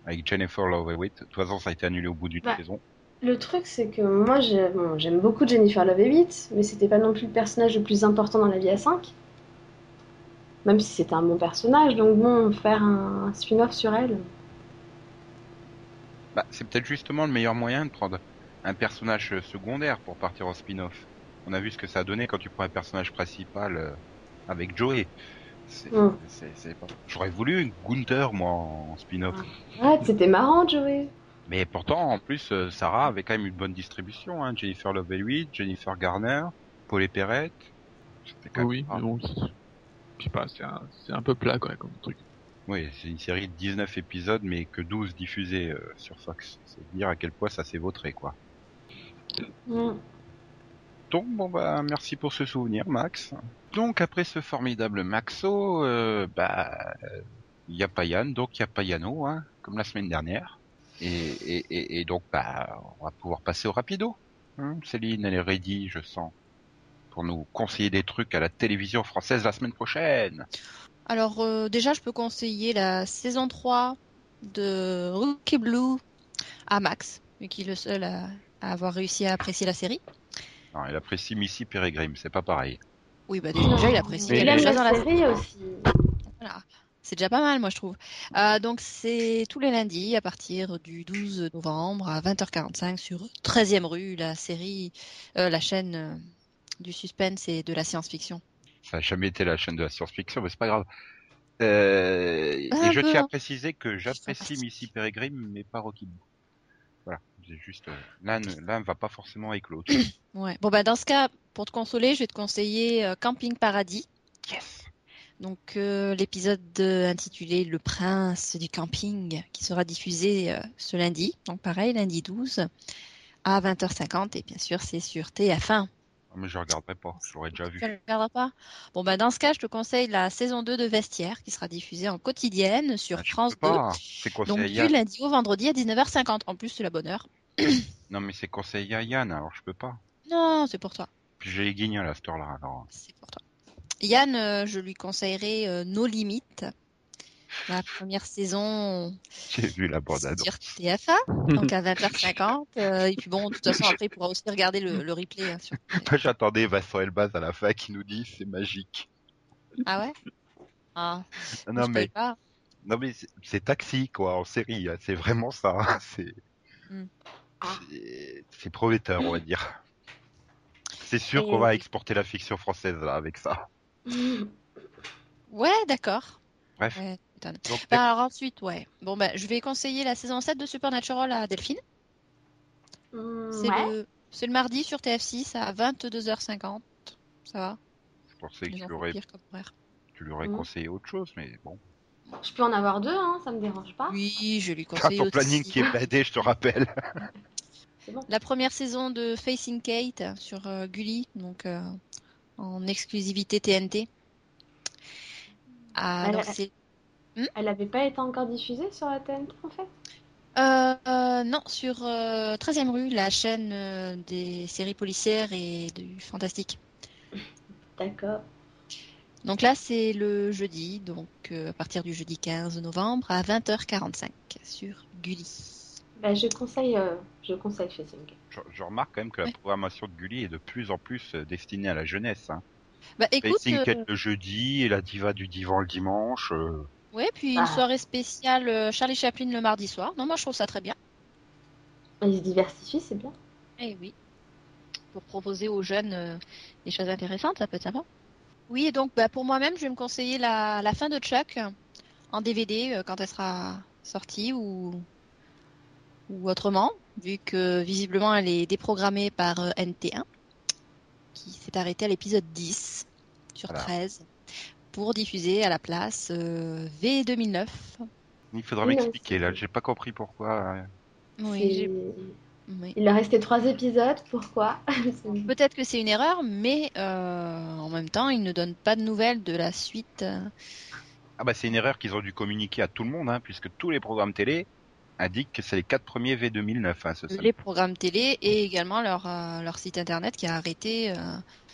Speaker 1: Avec Jennifer Love Hewitt. De toute façon, ça a été annulé au bout d'une
Speaker 3: Bah.
Speaker 1: saison.
Speaker 3: Le truc, c'est que moi, bon, j'aime beaucoup Jennifer Love Hewitt, mais c'était pas non plus le personnage le plus important dans la vie à 5. Même si c'était un bon personnage, donc bon, faire un spin-off sur elle.
Speaker 1: Bah, c'est peut-être justement le meilleur moyen de prendre un personnage secondaire pour partir en spin-off. On a vu ce que ça a donné quand tu prends un personnage principal euh, avec Joey. C'est,
Speaker 3: Mm.
Speaker 1: c'est- c'est pas... J'aurais voulu Gunther, moi, en spin-off.
Speaker 3: Ouais, c'était marrant, Joey.
Speaker 1: Mais pourtant, en plus, euh, Sarah avait quand même une bonne distribution. Hein. Jennifer Love Hewitt, Jennifer Garner, Paul Perrette. Quand
Speaker 2: Oui,
Speaker 1: même
Speaker 2: mais bon, c'est- je sais pas, c'est un, c'est un peu plat, quoi, comme truc.
Speaker 1: Oui, c'est une série de 19 épisodes, mais que 12 diffusés euh, sur Fox. C'est dire à quel point ça s'est vautré, quoi.
Speaker 3: Mm.
Speaker 1: Donc, bon, bah, merci pour ce souvenir, Max. Donc, après ce formidable Maxo, euh, bah, il y a pas Yann, donc il y a pas Yano, hein, comme la semaine dernière. Et, et, et, donc, bah, on va pouvoir passer au rapido. Hein, Céline, elle est ready, je sens, pour nous conseiller des trucs à la télévision française la semaine prochaine.
Speaker 4: Alors euh, déjà, je peux conseiller la saison 3 de Rookie Blue à Max, vu qu'il est le seul à avoir réussi à apprécier la série.
Speaker 1: Non, elle apprécie Missy Peregrine, c'est pas pareil.
Speaker 4: Oui, bah déjà, il apprécie
Speaker 1: Mais-
Speaker 3: Il
Speaker 4: quelque
Speaker 3: aime
Speaker 4: chose dans
Speaker 3: la
Speaker 4: la
Speaker 3: série aussi.
Speaker 4: Voilà. C'est déjà pas mal, moi, je trouve. Euh, donc, c'est tous les lundis à partir du 12 novembre à 20h45 sur 13e rue, la série, euh, la chaîne euh, du suspense et de la science-fiction.
Speaker 1: Ça n'a jamais été la chaîne de la science-fiction, mais c'est pas grave. Euh, et je tiens à
Speaker 4: hein.
Speaker 1: préciser que j'apprécie. Missy Peregrine, mais pas Rocky Blue. C'est juste euh, l'un ne- l'un va pas forcément avec l'autre.
Speaker 4: Ouais. Bon, bah, dans ce cas, pour te consoler, je vais te conseiller euh, Camping Paradis.
Speaker 1: yes.
Speaker 4: Donc, euh, l'épisode intitulé Le prince du camping qui sera diffusé euh, ce lundi. Donc, pareil, lundi 12 à 20h50. Et bien sûr, c'est sur TF1.
Speaker 1: Non, mais je regarderai pas, je l'aurais déjà vu.
Speaker 4: Tu ne regarderas pas? Bon, bah, dans ce cas, je te conseille la saison 2 de Vestiaire qui sera diffusée en quotidienne sur
Speaker 1: Ah,
Speaker 4: France
Speaker 1: peux
Speaker 4: 2.
Speaker 1: pas. C'est
Speaker 4: Donc,
Speaker 1: conseillé à
Speaker 4: du lundi au vendredi à 19h50. En plus, c'est la bonne heure.
Speaker 1: Non, mais c'est conseillé à Yann, alors je peux pas.
Speaker 4: Non, c'est pour toi.
Speaker 1: J'ai les guignols à cette heure-là, alors.
Speaker 4: C'est pour toi. Yann, euh, je lui conseillerais euh, Nos Limites. La première saison
Speaker 1: J'ai vu la bande annonce.
Speaker 4: sur TF1, donc à 20h50. euh, et puis bon, de toute façon, après, il pourra aussi regarder le, le replay. hein, sur-
Speaker 1: Moi, j'attendais Vincent Elbaz à la fin qui nous dit c'est magique.
Speaker 4: Ah ouais? Ah,
Speaker 1: Non, mais,
Speaker 4: pas.
Speaker 1: non, mais c'est- c'est taxi, quoi, en série. hein. C'est vraiment ça. hein. C'est,
Speaker 4: Hmm.
Speaker 1: C'est- c'est prometteur, on va dire. C'est sûr
Speaker 3: Et-
Speaker 1: qu'on va exporter la fiction française, là, avec ça.
Speaker 4: Ouais, d'accord.
Speaker 1: Bref.
Speaker 4: Ouais, étonne.
Speaker 1: Donc,
Speaker 4: Bah, alors ensuite, ouais. Bon, bah, je vais conseiller la saison 7 de Supernatural à Delphine.
Speaker 3: Mm,
Speaker 4: C'est
Speaker 3: ouais.
Speaker 4: le, mardi sur TF6 à 22h50. Ça va?
Speaker 1: Je pensais que tu
Speaker 4: enfants
Speaker 1: aurais,
Speaker 4: pire comme horaire.
Speaker 1: tu lui aurais
Speaker 3: Hmm.
Speaker 1: conseillé autre chose, mais bon.
Speaker 3: Je peux en avoir deux, hein, ça me dérange pas.
Speaker 4: Oui, je lui conseille
Speaker 1: ton
Speaker 4: aussi.
Speaker 1: planning qui est badé, je te rappelle.
Speaker 3: C'est bon.
Speaker 4: La première saison de Facing Kate sur euh, Gulli, donc euh, en exclusivité TNT. Ah,
Speaker 3: Elle-
Speaker 4: alors c'est
Speaker 3: Elle avait pas été encore diffusée sur la TNT en fait?
Speaker 4: Euh, euh, non sur euh, 13e rue, la chaîne euh, des séries policières et du fantastique.
Speaker 3: D'accord.
Speaker 4: Donc là c'est le jeudi, donc euh, à partir du jeudi 15 novembre à 20h45 sur Gulli.
Speaker 3: Bah, je conseille, euh, je conseille Facing.
Speaker 1: Je, je remarque quand même que la
Speaker 4: Ouais.
Speaker 1: programmation de Gulli est de plus en plus euh, destinée à la jeunesse. Hein.
Speaker 4: Bah écoute,
Speaker 1: Facing
Speaker 4: euh,
Speaker 1: le jeudi et la diva du divan le dimanche. euh,
Speaker 4: ouais, puis
Speaker 3: Ah.
Speaker 4: une soirée spéciale euh, Charlie Chaplin le mardi soir. Non, moi je trouve ça très bien.
Speaker 3: Ils se diversifient, c'est bien.
Speaker 4: Eh oui. Pour proposer aux jeunes euh, des choses intéressantes, ça peut être sympa. Oui, et donc bah, pour moi-même, je vais me conseiller la, la fin de Chuck en DVD euh, quand elle sera sortie ou, ou autrement, vu que visiblement elle est déprogrammée par euh, NT1, qui s'est arrêté à l'épisode 10 sur
Speaker 1: Voilà.
Speaker 4: 13, pour diffuser à la place euh, V2009.
Speaker 1: Il faudra
Speaker 3: Oui,
Speaker 1: m'expliquer là, j'ai pas compris pourquoi. euh.
Speaker 4: Oui, oui.
Speaker 3: Il a resté trois épisodes, pourquoi
Speaker 4: Peut-être que c'est une erreur, mais euh, en même temps, il ne donne pas de nouvelles de la suite. euh,
Speaker 1: Ah bah c'est une erreur qu'ils ont dû communiquer à tout le monde, hein, puisque tous les programmes télé indiquent que c'est les quatre premiers V2009. Hein, ce
Speaker 4: les programmes télé et également leur, euh, leur site internet qui a arrêté euh,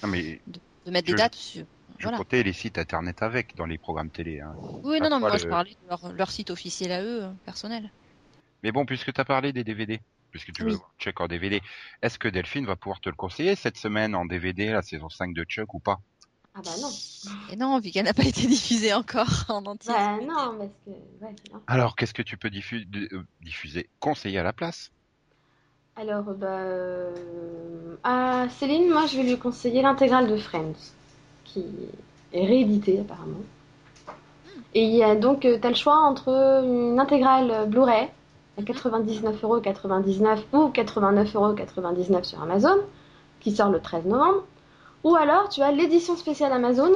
Speaker 1: Non mais
Speaker 4: de mettre
Speaker 1: Je-
Speaker 4: des dates sur.
Speaker 1: je
Speaker 4: Voilà.
Speaker 1: comptais les sites internet avec dans les programmes télé. Hein.
Speaker 4: Oui, non, non, moi
Speaker 1: le-
Speaker 4: je parlais de leur, leur site officiel à eux, personnel.
Speaker 1: Mais bon, puisque tu as parlé des DVD, puisque tu veux
Speaker 4: Oui.
Speaker 1: voir Chuck en DVD, est-ce que Delphine va pouvoir te le conseiller cette semaine en DVD, la saison 5 de Chuck ou pas?
Speaker 3: Ah bah non.
Speaker 4: Et non, vu qu'elle n'a pas été diffusée encore en entier.
Speaker 3: Bah non, parce que... Ouais.
Speaker 1: Alors, qu'est-ce que tu peux diffu- euh, diffuser Conseiller à la place?
Speaker 3: Alors, bah... euh, À Céline, moi, je vais lui conseiller l'intégrale de Friends, qui est rééditée, apparemment. Et il y a donc, tu as le choix entre une intégrale Blu-ray 99,99€ ou 89,99€ sur Amazon, qui sort le 13 novembre, ou alors tu as l'édition spéciale Amazon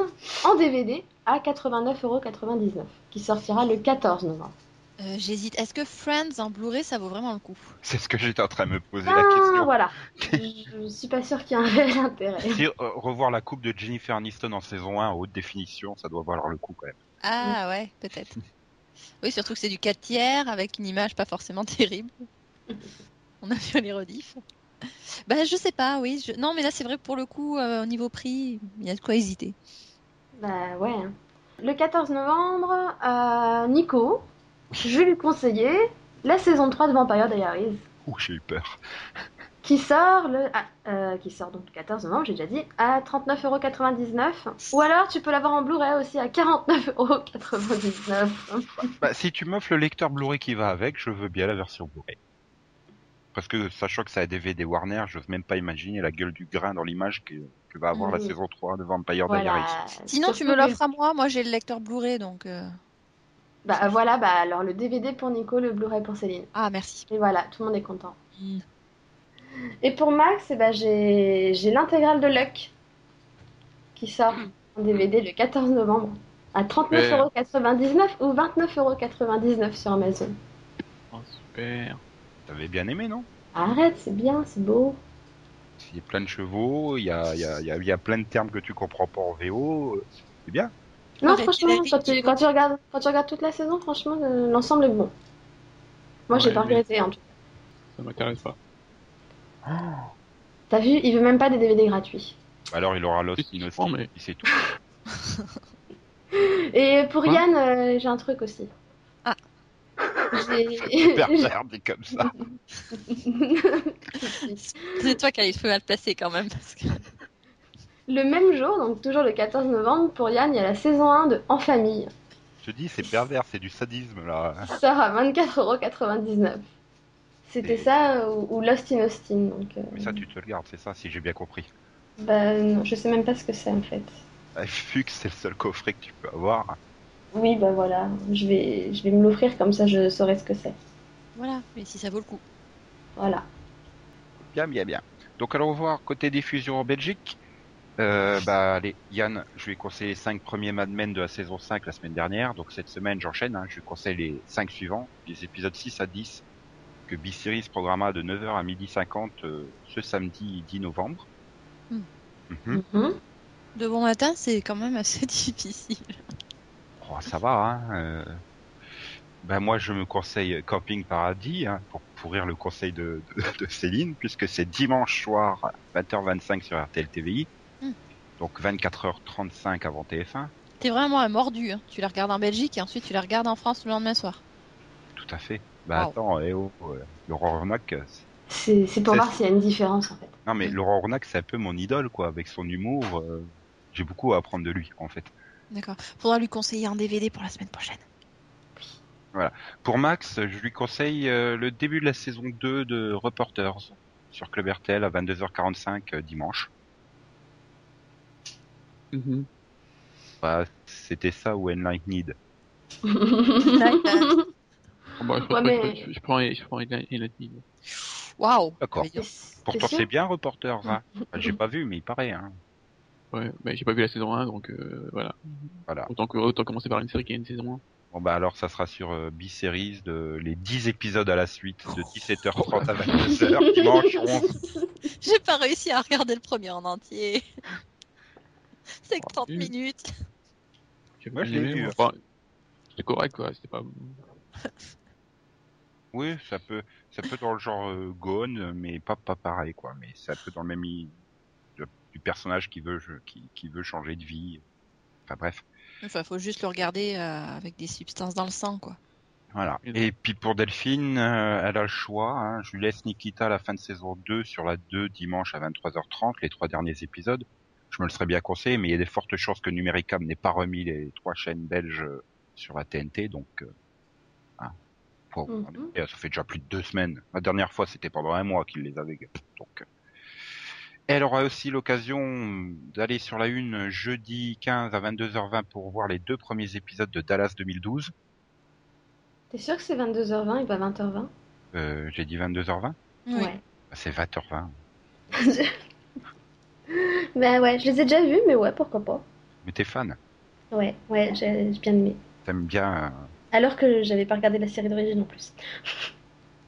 Speaker 3: en DVD à 89,99€, qui sortira le 14 novembre.
Speaker 4: Euh, J'hésite. Est-ce que Friends en Blu-ray ça vaut vraiment le coup?
Speaker 1: C'est ce que j'étais en train de me poser la
Speaker 3: Ah,
Speaker 1: question.
Speaker 3: voilà. je suis pas sûre qu'il y ait un réel intérêt.
Speaker 1: Si, euh, revoir la coupe de Jennifer Aniston en saison 1 en haute définition, ça doit valoir le coup quand même.
Speaker 4: Ah ouais, peut-être. Oui, surtout que c'est du 4 tiers avec une image pas forcément terrible. On a vu les rediffs. Bah je sais pas, oui. je- Non, mais là c'est vrai que pour le coup, euh, au niveau prix, il y a de quoi hésiter.
Speaker 3: Bah ouais. hein. Le 14 novembre, euh, Nico, je vais lui conseiller la saison 3 de Vampire Diaries,
Speaker 1: Ouh, j'ai eu peur.
Speaker 3: Qui sort le, ah, euh, qui sort donc le 14 novembre, j'ai déjà dit, à 39,99€. Ou alors tu peux l'avoir en Blu-ray aussi à 49,99€.
Speaker 1: Bah, si tu m'offres le lecteur Blu-ray qui va avec, je veux bien la version Blu-ray. Parce que sachant que ça a DVD Warner, j'ose même pas imaginer la gueule du grain dans l'image que, que va avoir la saison 3 de Vampire
Speaker 3: Voilà.
Speaker 1: Diaries.
Speaker 4: Sinon, tu me l'offres à moi. Moi, j'ai le lecteur Blu-ray, donc. euh,
Speaker 3: Bah voilà, bah alors le DVD pour Nico, le Blu-ray pour Céline.
Speaker 4: Ah, merci.
Speaker 3: Et voilà, tout le monde est content.
Speaker 4: Mm.
Speaker 3: Et pour Max, eh ben, j'ai j'ai l'intégrale de Luck qui sort en DVD le 14 novembre à 39,99€ ou 29,99€ sur Amazon.
Speaker 2: Oh, super.
Speaker 1: T'avais bien aimé, non?
Speaker 3: Arrête, c'est bien, c'est beau.
Speaker 1: Il y a plein de chevaux, il y a, il y, a, il y, a, il y a plein de termes que tu comprends pas en VO, euh, c'est bien.
Speaker 3: Non,
Speaker 4: Arrête,
Speaker 3: franchement, quand
Speaker 4: tu
Speaker 3: tu, quand, tu regardes, quand tu regardes toute la saison, franchement, euh, l'ensemble est bon. Moi, j'ai pas
Speaker 2: mais-
Speaker 3: regretté en tout cas.
Speaker 2: Ça m'intéresse pas.
Speaker 3: T'as vu, il veut même pas des DVD gratuits.
Speaker 1: Alors il aura Lost in Austin,
Speaker 2: mais-
Speaker 1: c'est tout.
Speaker 3: Et pour
Speaker 2: Quoi
Speaker 3: Yann, euh, j'ai un truc aussi.
Speaker 4: Ah.
Speaker 3: J'ai-
Speaker 1: Pervers dit comme ça.
Speaker 4: C'est toi qui as les cheveux mal placés quand même. Parce que...
Speaker 3: Le même jour, donc toujours le 14 novembre, pour Yann, il y a la saison 1 de En Famille.
Speaker 1: Je te dis, c'est pervers, c'est du sadisme là.
Speaker 3: qui sort à 24,99€. C'était
Speaker 1: Et-
Speaker 3: ça euh, ou, ou Lost in Austin. Donc, euh,
Speaker 1: Mais ça, tu te le gardes, c'est ça, si j'ai bien compris.
Speaker 3: bah, non, je sais même pas ce que c'est en fait.
Speaker 1: Ah, Fux, c'est le seul coffret que tu peux avoir.
Speaker 3: Oui, bah voilà, je vais, je vais me l'offrir comme ça je saurai ce que c'est.
Speaker 4: Voilà, mais si ça vaut le coup.
Speaker 3: Voilà.
Speaker 1: Bien, bien, bien. Donc allons voir côté diffusion en Belgique. Euh, bah allez, Yann, je lui ai conseillé les 5 premiers Mad Men de la saison 5 la semaine dernière. Donc cette semaine, j'enchaîne. Hein, je lui conseille les 5 suivants, les épisodes 6 à 10, que B-Series programma de 9h à 12h50 euh, ce samedi 10 novembre.
Speaker 4: Hmm.
Speaker 1: Mhm.
Speaker 3: Mhm.
Speaker 4: De bon matin, c'est quand même assez difficile.
Speaker 1: Oh, ça va, hein. euh. Ben moi, je me conseille Camping Paradis hein, pour pourrir le conseil de, de, de Céline, puisque c'est dimanche soir 20h25 sur RTL TVI,
Speaker 4: Hmm.
Speaker 1: donc 24h35 avant TF1.
Speaker 4: T'es vraiment un mordu. Hein. Tu la regardes en Belgique et ensuite tu la regardes en France le lendemain soir.
Speaker 1: Tout à fait.
Speaker 4: Wow.
Speaker 1: attends, eh oh, euh, Laurent Ornac, euh, c'est-
Speaker 3: pour voir s'il y a une différence en fait.
Speaker 1: non mais
Speaker 4: Hmm.
Speaker 1: Laurent Ornac, c'est un peu mon idole, quoi, avec son humour. euh, J'ai beaucoup à apprendre de lui, en fait.
Speaker 4: D'accord. Faudra lui conseiller un DVD pour la semaine prochaine.
Speaker 1: Pour Max, je lui conseille euh, le début de la saison 2 de Reporters sur Club RTL à 22h45 euh, dimanche.
Speaker 2: Mhm.
Speaker 1: Bah, c'était ça ou Enlight
Speaker 2: Je,
Speaker 3: Ouais, mais-
Speaker 2: je- je prends, je prends Elodie.
Speaker 4: Waouh.
Speaker 1: D'accord. Pourtant c'est bien Reporters. Hein. J'ai pas vu, mais il paraît. Hein.
Speaker 2: Ouais, mais j'ai pas vu la saison 1, donc euh, voilà.
Speaker 1: Voilà.
Speaker 2: Autant, que, autant commencer par une série qui a une saison 1.
Speaker 1: Bon bah alors ça sera sur euh, B-Series de les 10 épisodes à la suite de 17h30 à 22h dimanche 11.
Speaker 4: J'ai pas réussi à regarder le premier en entier. C'est que 30
Speaker 2: Oui.
Speaker 4: minutes.
Speaker 1: Moi, je l'ai vu.
Speaker 2: Enfin, c'était correct, quoi. C'était pas.
Speaker 1: Oui, ça peut ça peut dans le genre euh, Gone mais pas pas pareil quoi, mais c'est un peu dans le même de- du personnage qui veut je- qui, qui veut changer de vie. Enfin bref.
Speaker 4: Enfin, faut juste le regarder euh, avec des substances dans le sang, quoi.
Speaker 1: Voilà.
Speaker 2: Et
Speaker 1: puis pour Delphine, euh, elle a le choix. Hein. Je lui laisse Nikita à la fin de saison 2 sur la 2 dimanche à 23h30, les trois derniers épisodes. Je me le serais bien conseillé, mais il y a des fortes chances que Numericam n'ait pas remis les trois chaînes belges euh, sur la TNT, donc euh,
Speaker 3: Mhm.
Speaker 1: et ça fait déjà plus de deux semaines. La dernière fois, c'était pendant un mois qu'il les avait. Donc, euh. elle aura aussi l'occasion d'aller sur la une jeudi 15 à 22h20 pour voir les deux premiers épisodes de Dallas 2012.
Speaker 3: T'es sûr que c'est 22h20 et pas 20h20
Speaker 1: Euh, J'ai dit 22h20
Speaker 4: Oui.
Speaker 3: Ouais.
Speaker 1: Bah, C'est 20h20.
Speaker 3: bah ouais, je les ai déjà vus, mais ouais, pourquoi pas.
Speaker 1: Mais t'es fan?
Speaker 3: Ouais, ouais, j'ai j'ai bien aimé.
Speaker 1: T'aimes bien, euh,
Speaker 3: Alors que j'avais pas regardé la série d'origine en plus.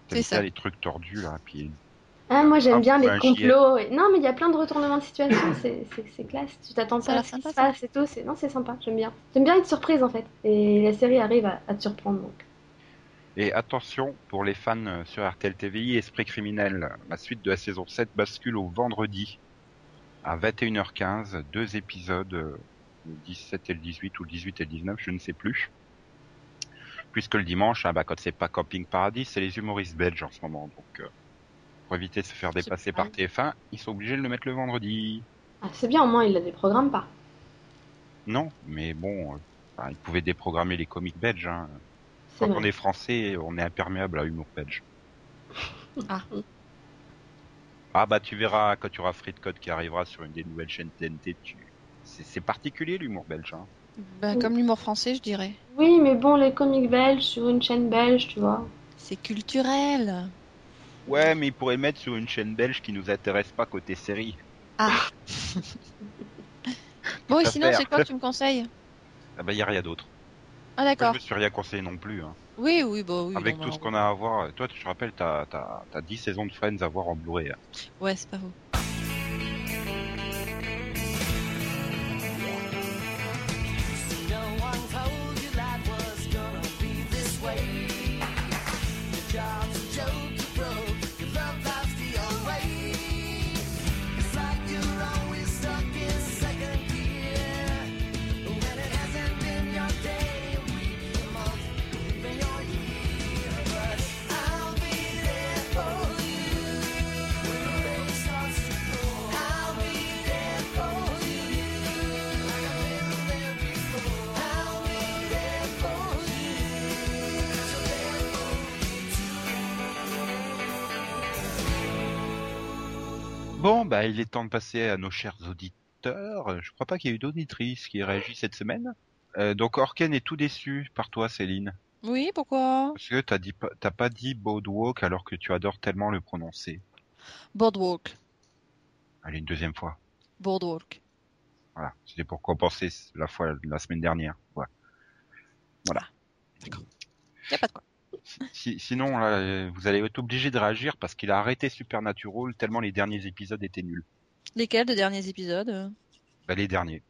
Speaker 4: C'est ça.
Speaker 1: les trucs tordus là. Puis
Speaker 3: Ah, moi j'aime
Speaker 1: Ah,
Speaker 3: bien les complots. et- Non, mais il y a plein de retournements de situation, c'est classe. Tu t'attends pas à ce qui se
Speaker 4: ça.
Speaker 3: passe et tout. c'est- Non, c'est sympa, j'aime bien. J'aime bien être surprise en fait. Et la série arrive à, à te surprendre donc.
Speaker 1: Et attention, pour les fans euh, sur RTL TVI, Esprit criminel, la suite de la saison 7 bascule au vendredi à 21h15, deux épisodes, euh, le 17 et le 18 ou le 18 et le 19, je ne sais plus. Puisque le dimanche, ah bah, quand c'est pas Camping Paradis, c'est les humoristes belges en ce moment. Donc, euh, pour éviter de se faire dépasser par TF1, ils sont obligés de le mettre le vendredi.
Speaker 3: Ah, c'est bien, au moins il la déprogramme pas.
Speaker 1: Non, mais bon, euh, enfin, ils pouvaient déprogrammer les comiques belges. Hein. Quand on est français, on est imperméable à l'humour belge.
Speaker 4: Ah.
Speaker 1: Ah bah tu verras quand tu auras Free Code qui arrivera sur une des nouvelles chaînes TNT, tu... c'est c'est particulier l'humour belge. Hein.
Speaker 4: Bah, comme l'humour français, je dirais.
Speaker 3: Oui, mais bon, les comiques belges sur une chaîne belge, tu vois.
Speaker 4: C'est culturel.
Speaker 1: Ouais, mais ils pourraient mettre sur une chaîne belge qui nous intéresse pas côté série.
Speaker 4: Ah. bon, et sinon, c'est quoi que tu me conseilles?
Speaker 1: Ah bah y a rien d'autre.
Speaker 4: Ah, d'accord.
Speaker 1: je me suis rien conseillé non plus. Hein.
Speaker 4: Oui, oui, bah oui.
Speaker 1: Avec
Speaker 4: non,
Speaker 1: tout
Speaker 4: bah,
Speaker 1: ce qu'on a à voir, toi tu te rappelles, t'as t'as t'as 10 saisons de Friends à voir en Blu-ray. hein.
Speaker 4: Ouais, c'est pas faux.
Speaker 1: Bah il est temps de passer à nos chers auditeurs. Je crois pas qu'il y ait eu d'auditrice qui ait réagi cette semaine. Euh, donc Orken est tout déçu par toi, Céline.
Speaker 4: Oui, pourquoi?
Speaker 1: Parce que t'as dit pas- t'as pas dit Boardwalk alors que tu adores tellement le prononcer.
Speaker 4: Boardwalk.
Speaker 1: Allez, une deuxième fois.
Speaker 4: Boardwalk.
Speaker 1: Voilà. C'était pour compenser la fois la semaine dernière. Voilà.
Speaker 4: Y a pas de quoi.
Speaker 1: Si- sinon, là, euh, vous allez être obligé de réagir parce qu'il a arrêté Supernatural tellement les derniers épisodes étaient nuls.
Speaker 4: Lesquels de derniers épisodes? Euh
Speaker 1: Bah, les derniers.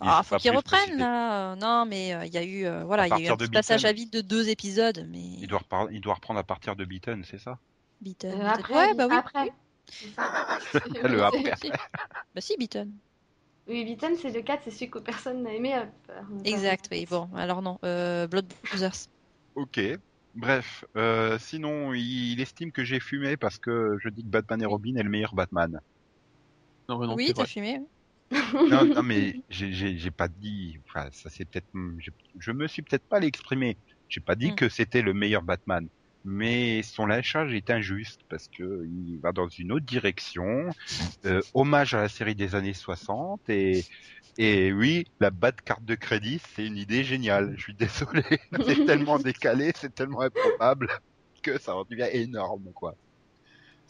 Speaker 4: Ah,
Speaker 1: faut
Speaker 4: qu'ils reprennent là. Non, mais il y a eu, euh, voilà, il y a eu un petit passage à vide de deux épisodes, mais.
Speaker 1: Il doit, repar- il doit reprendre à partir de Beaton, c'est ça?
Speaker 4: Beaton.
Speaker 3: Euh, après,
Speaker 4: ouais, bah oui.
Speaker 3: après.
Speaker 1: Le après.
Speaker 4: Si. Bah si, Beaton.
Speaker 3: Oui, Beaton, c'est le 4, c'est celui que personne n'a aimé. euh,
Speaker 4: Exact, oui. Bon, alors non. Euh, Blood Brothers.
Speaker 1: Ok. Bref, euh, sinon, il, estime que j'ai fumé parce que je dis que Batman et Robin est le meilleur Batman.
Speaker 2: Non, mais non,
Speaker 4: oui, t'as fumé.
Speaker 1: Non, non mais j'ai- pas dit. Enfin, ça c'est peut-être. Je, je me suis peut-être pas l'exprimer. J'ai pas dit
Speaker 4: Hmm.
Speaker 1: que c'était le meilleur Batman. Mais son lâchage est injuste parce que il va dans une autre direction, euh, hommage à la série des années 60 et et oui, la bas de carte de crédit, c'est une idée géniale. Je suis désolé, c'est tellement décalé, c'est tellement improbable que ça en devient énorme quoi.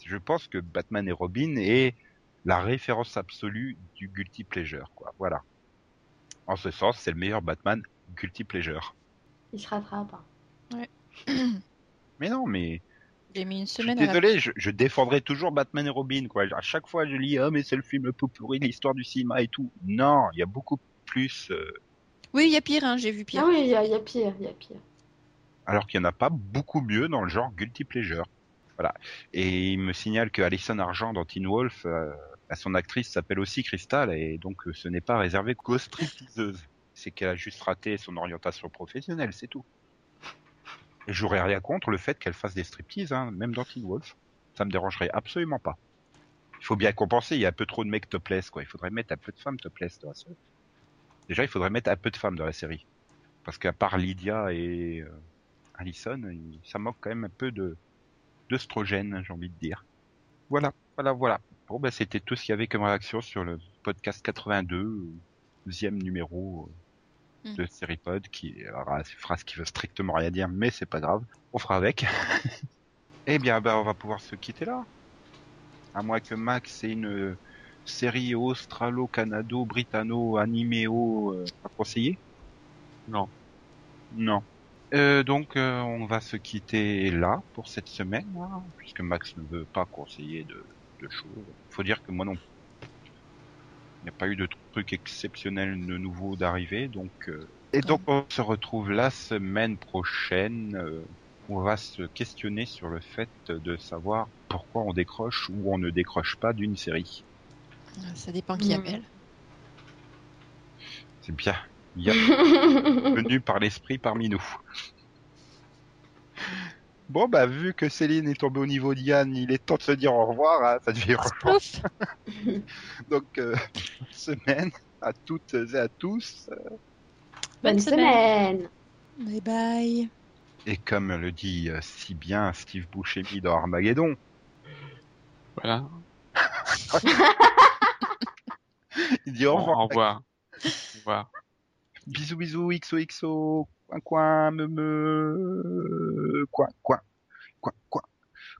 Speaker 1: Je pense que Batman et Robin est la référence absolue du guilty pleasure quoi. Voilà. En ce sens, c'est le meilleur Batman guilty pleasure.
Speaker 3: Il se rattrape. hein.
Speaker 1: Mais non, mais
Speaker 4: J'ai mis une
Speaker 1: Je suis
Speaker 4: semaine à la...
Speaker 1: désolé, je, je défendrai toujours Batman et Robin, quoi. À chaque fois, je lis, ah, mais c'est le film le plus pourri de l'histoire du cinéma et tout. Non, il y a beaucoup plus, euh,
Speaker 4: Oui, il y a pire, hein, j'ai vu pire.
Speaker 3: Ah oui, il y, a- il y a pire, il y a pire.
Speaker 1: alors qu'il n'y en a pas beaucoup mieux dans le genre guilty pleasure. Voilà. Et il me signale que Alison Argent dans Teen Wolf, euh, bah, son actrice s'appelle aussi Crystal, et donc euh, ce n'est pas réservé qu'aux stripteaseuses. C'est qu'elle a juste raté son orientation professionnelle, c'est tout. J'aurais rien contre le fait qu'elle fasse des striptease, hein, même dans Teen Wolf. Ça me dérangerait absolument pas. Il faut bien compenser, il y a un peu trop de mecs topless, quoi. Il faudrait mettre un peu de femmes topless dans la série. Déjà, il faudrait mettre un peu de femmes dans la série. Parce qu'à part Lydia et euh, Allison, ça manque quand même un peu de d'œstrogène, j'ai envie de dire. Voilà, voilà, voilà. Bon, bah, c'était tout ce qu'il y avait comme réaction sur le podcast 82, deuxième numéro euh,
Speaker 4: Hmm.
Speaker 1: de Seripod, qui aura une phrase qui veut strictement rien dire, mais c'est pas grave. On fera avec. eh bien, bah, on va pouvoir se quitter là. À moins que Max ait une série australo-canado-britanno-animéo euh, à conseiller.
Speaker 2: Non.
Speaker 1: Non. Euh, donc euh, on va se quitter là pour cette semaine, hein, puisque Max ne veut pas conseiller de, de choses. Faut dire que moi non. Il n'y a pas eu de truc exceptionnel de nouveau d'arrivée, donc. euh, Et donc on se retrouve la semaine prochaine. euh, on va se questionner sur le fait de savoir pourquoi on décroche ou on ne décroche pas d'une série.
Speaker 4: Ça dépend qui
Speaker 3: Hmm.
Speaker 4: appelle.
Speaker 1: C'est bien. Il y a venu par l'esprit parmi nous. Bon, bah, vu que Céline est tombée au niveau d'Yann, il est temps de se dire au revoir, hein, ça devient urgent.
Speaker 4: Ouf.
Speaker 1: Donc, euh, bonne semaine à toutes et à tous.
Speaker 3: Bonne
Speaker 4: Bonne
Speaker 3: semaine.
Speaker 4: Bye bye.
Speaker 1: Et comme le dit euh, si bien Steve Buscemi dans Armageddon,
Speaker 2: Voilà.
Speaker 1: il dit au
Speaker 2: Au
Speaker 1: revoir.
Speaker 2: revoir. Au revoir.
Speaker 1: Bisous, bisous, XOXO, coin, coin, me, me, coin, coin, coin, coin.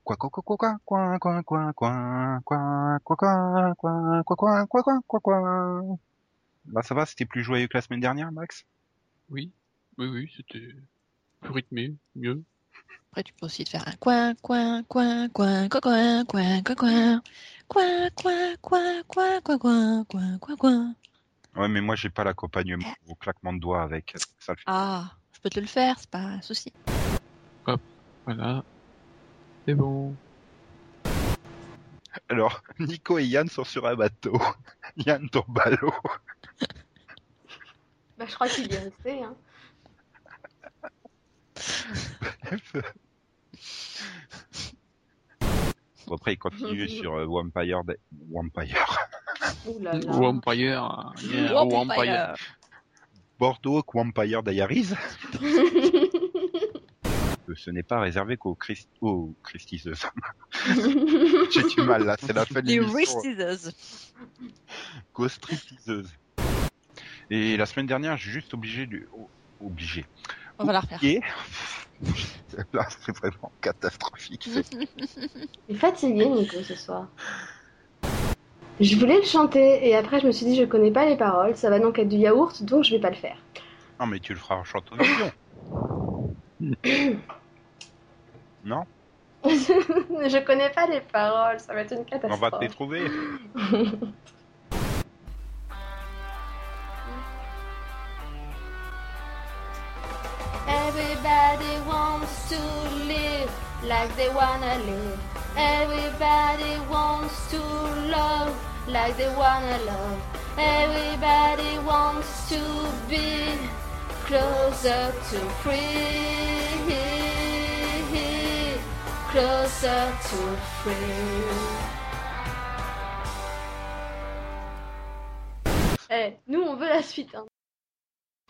Speaker 1: Quoi, quoi, quoi, quoi, quoi, quoi, quoi, quoi, quoi, quoi, quoi, quoi, quoi, quoi, quoi, quoi, quoi, quoi. Là, ça va, c'était plus joyeux que la semaine dernière, Max?
Speaker 2: Oui. Oui, oui, c'était plus rythmé, mieux.
Speaker 4: Après, tu peux aussi te faire un coin, coin, coin, coin, coin, coin, coin, coin, coin, coin, coin, coin, coin, coin, coin, coin, coin, coin.
Speaker 1: Ouais, mais moi, j'ai pas l'accompagnement au claquement de doigts avec. Ça le fait.
Speaker 4: Ah, je peux te le faire, c'est pas un souci.
Speaker 2: Voilà. C'est bon.
Speaker 1: Alors, Nico et Yann sont sur un bateau. Yann tombe à l'eau.
Speaker 3: Bah, je crois qu'il y est resté. Hein.
Speaker 1: Bon, après, il continue sur euh, Vampire, Day- Vampire.
Speaker 3: Ouh là là.
Speaker 2: Vampire. Yeah, Vampire.
Speaker 4: Vampire.
Speaker 1: Bordeaux Vampire Diaries. ce n'est pas réservé qu'aux Christ... aux Christiseuses. J'ai du mal là, c'est la fin de l'émission. Qu'aux stripteaseuses. Et la semaine dernière, j'ai juste obligé de... o- Obligé.
Speaker 4: On va la refaire.
Speaker 1: Là, c'est vraiment catastrophique.
Speaker 3: Il est fatigué, Nico, ce soir. Je voulais le chanter et après je me suis dit je connais pas les paroles, ça va donc être du yaourt donc je vais pas le faire.
Speaker 1: Non, mais tu le feras en chantonnement. non?
Speaker 3: Je connais pas les paroles, ça va être une
Speaker 1: On
Speaker 3: catastrophe.
Speaker 1: va te les trouver.
Speaker 3: Everybody wants to live like they wanna live. Everybody wants to love like they wanna love. Everybody wants to be closer to free. Closer to free. Eh, nous on veut la suite. Hein.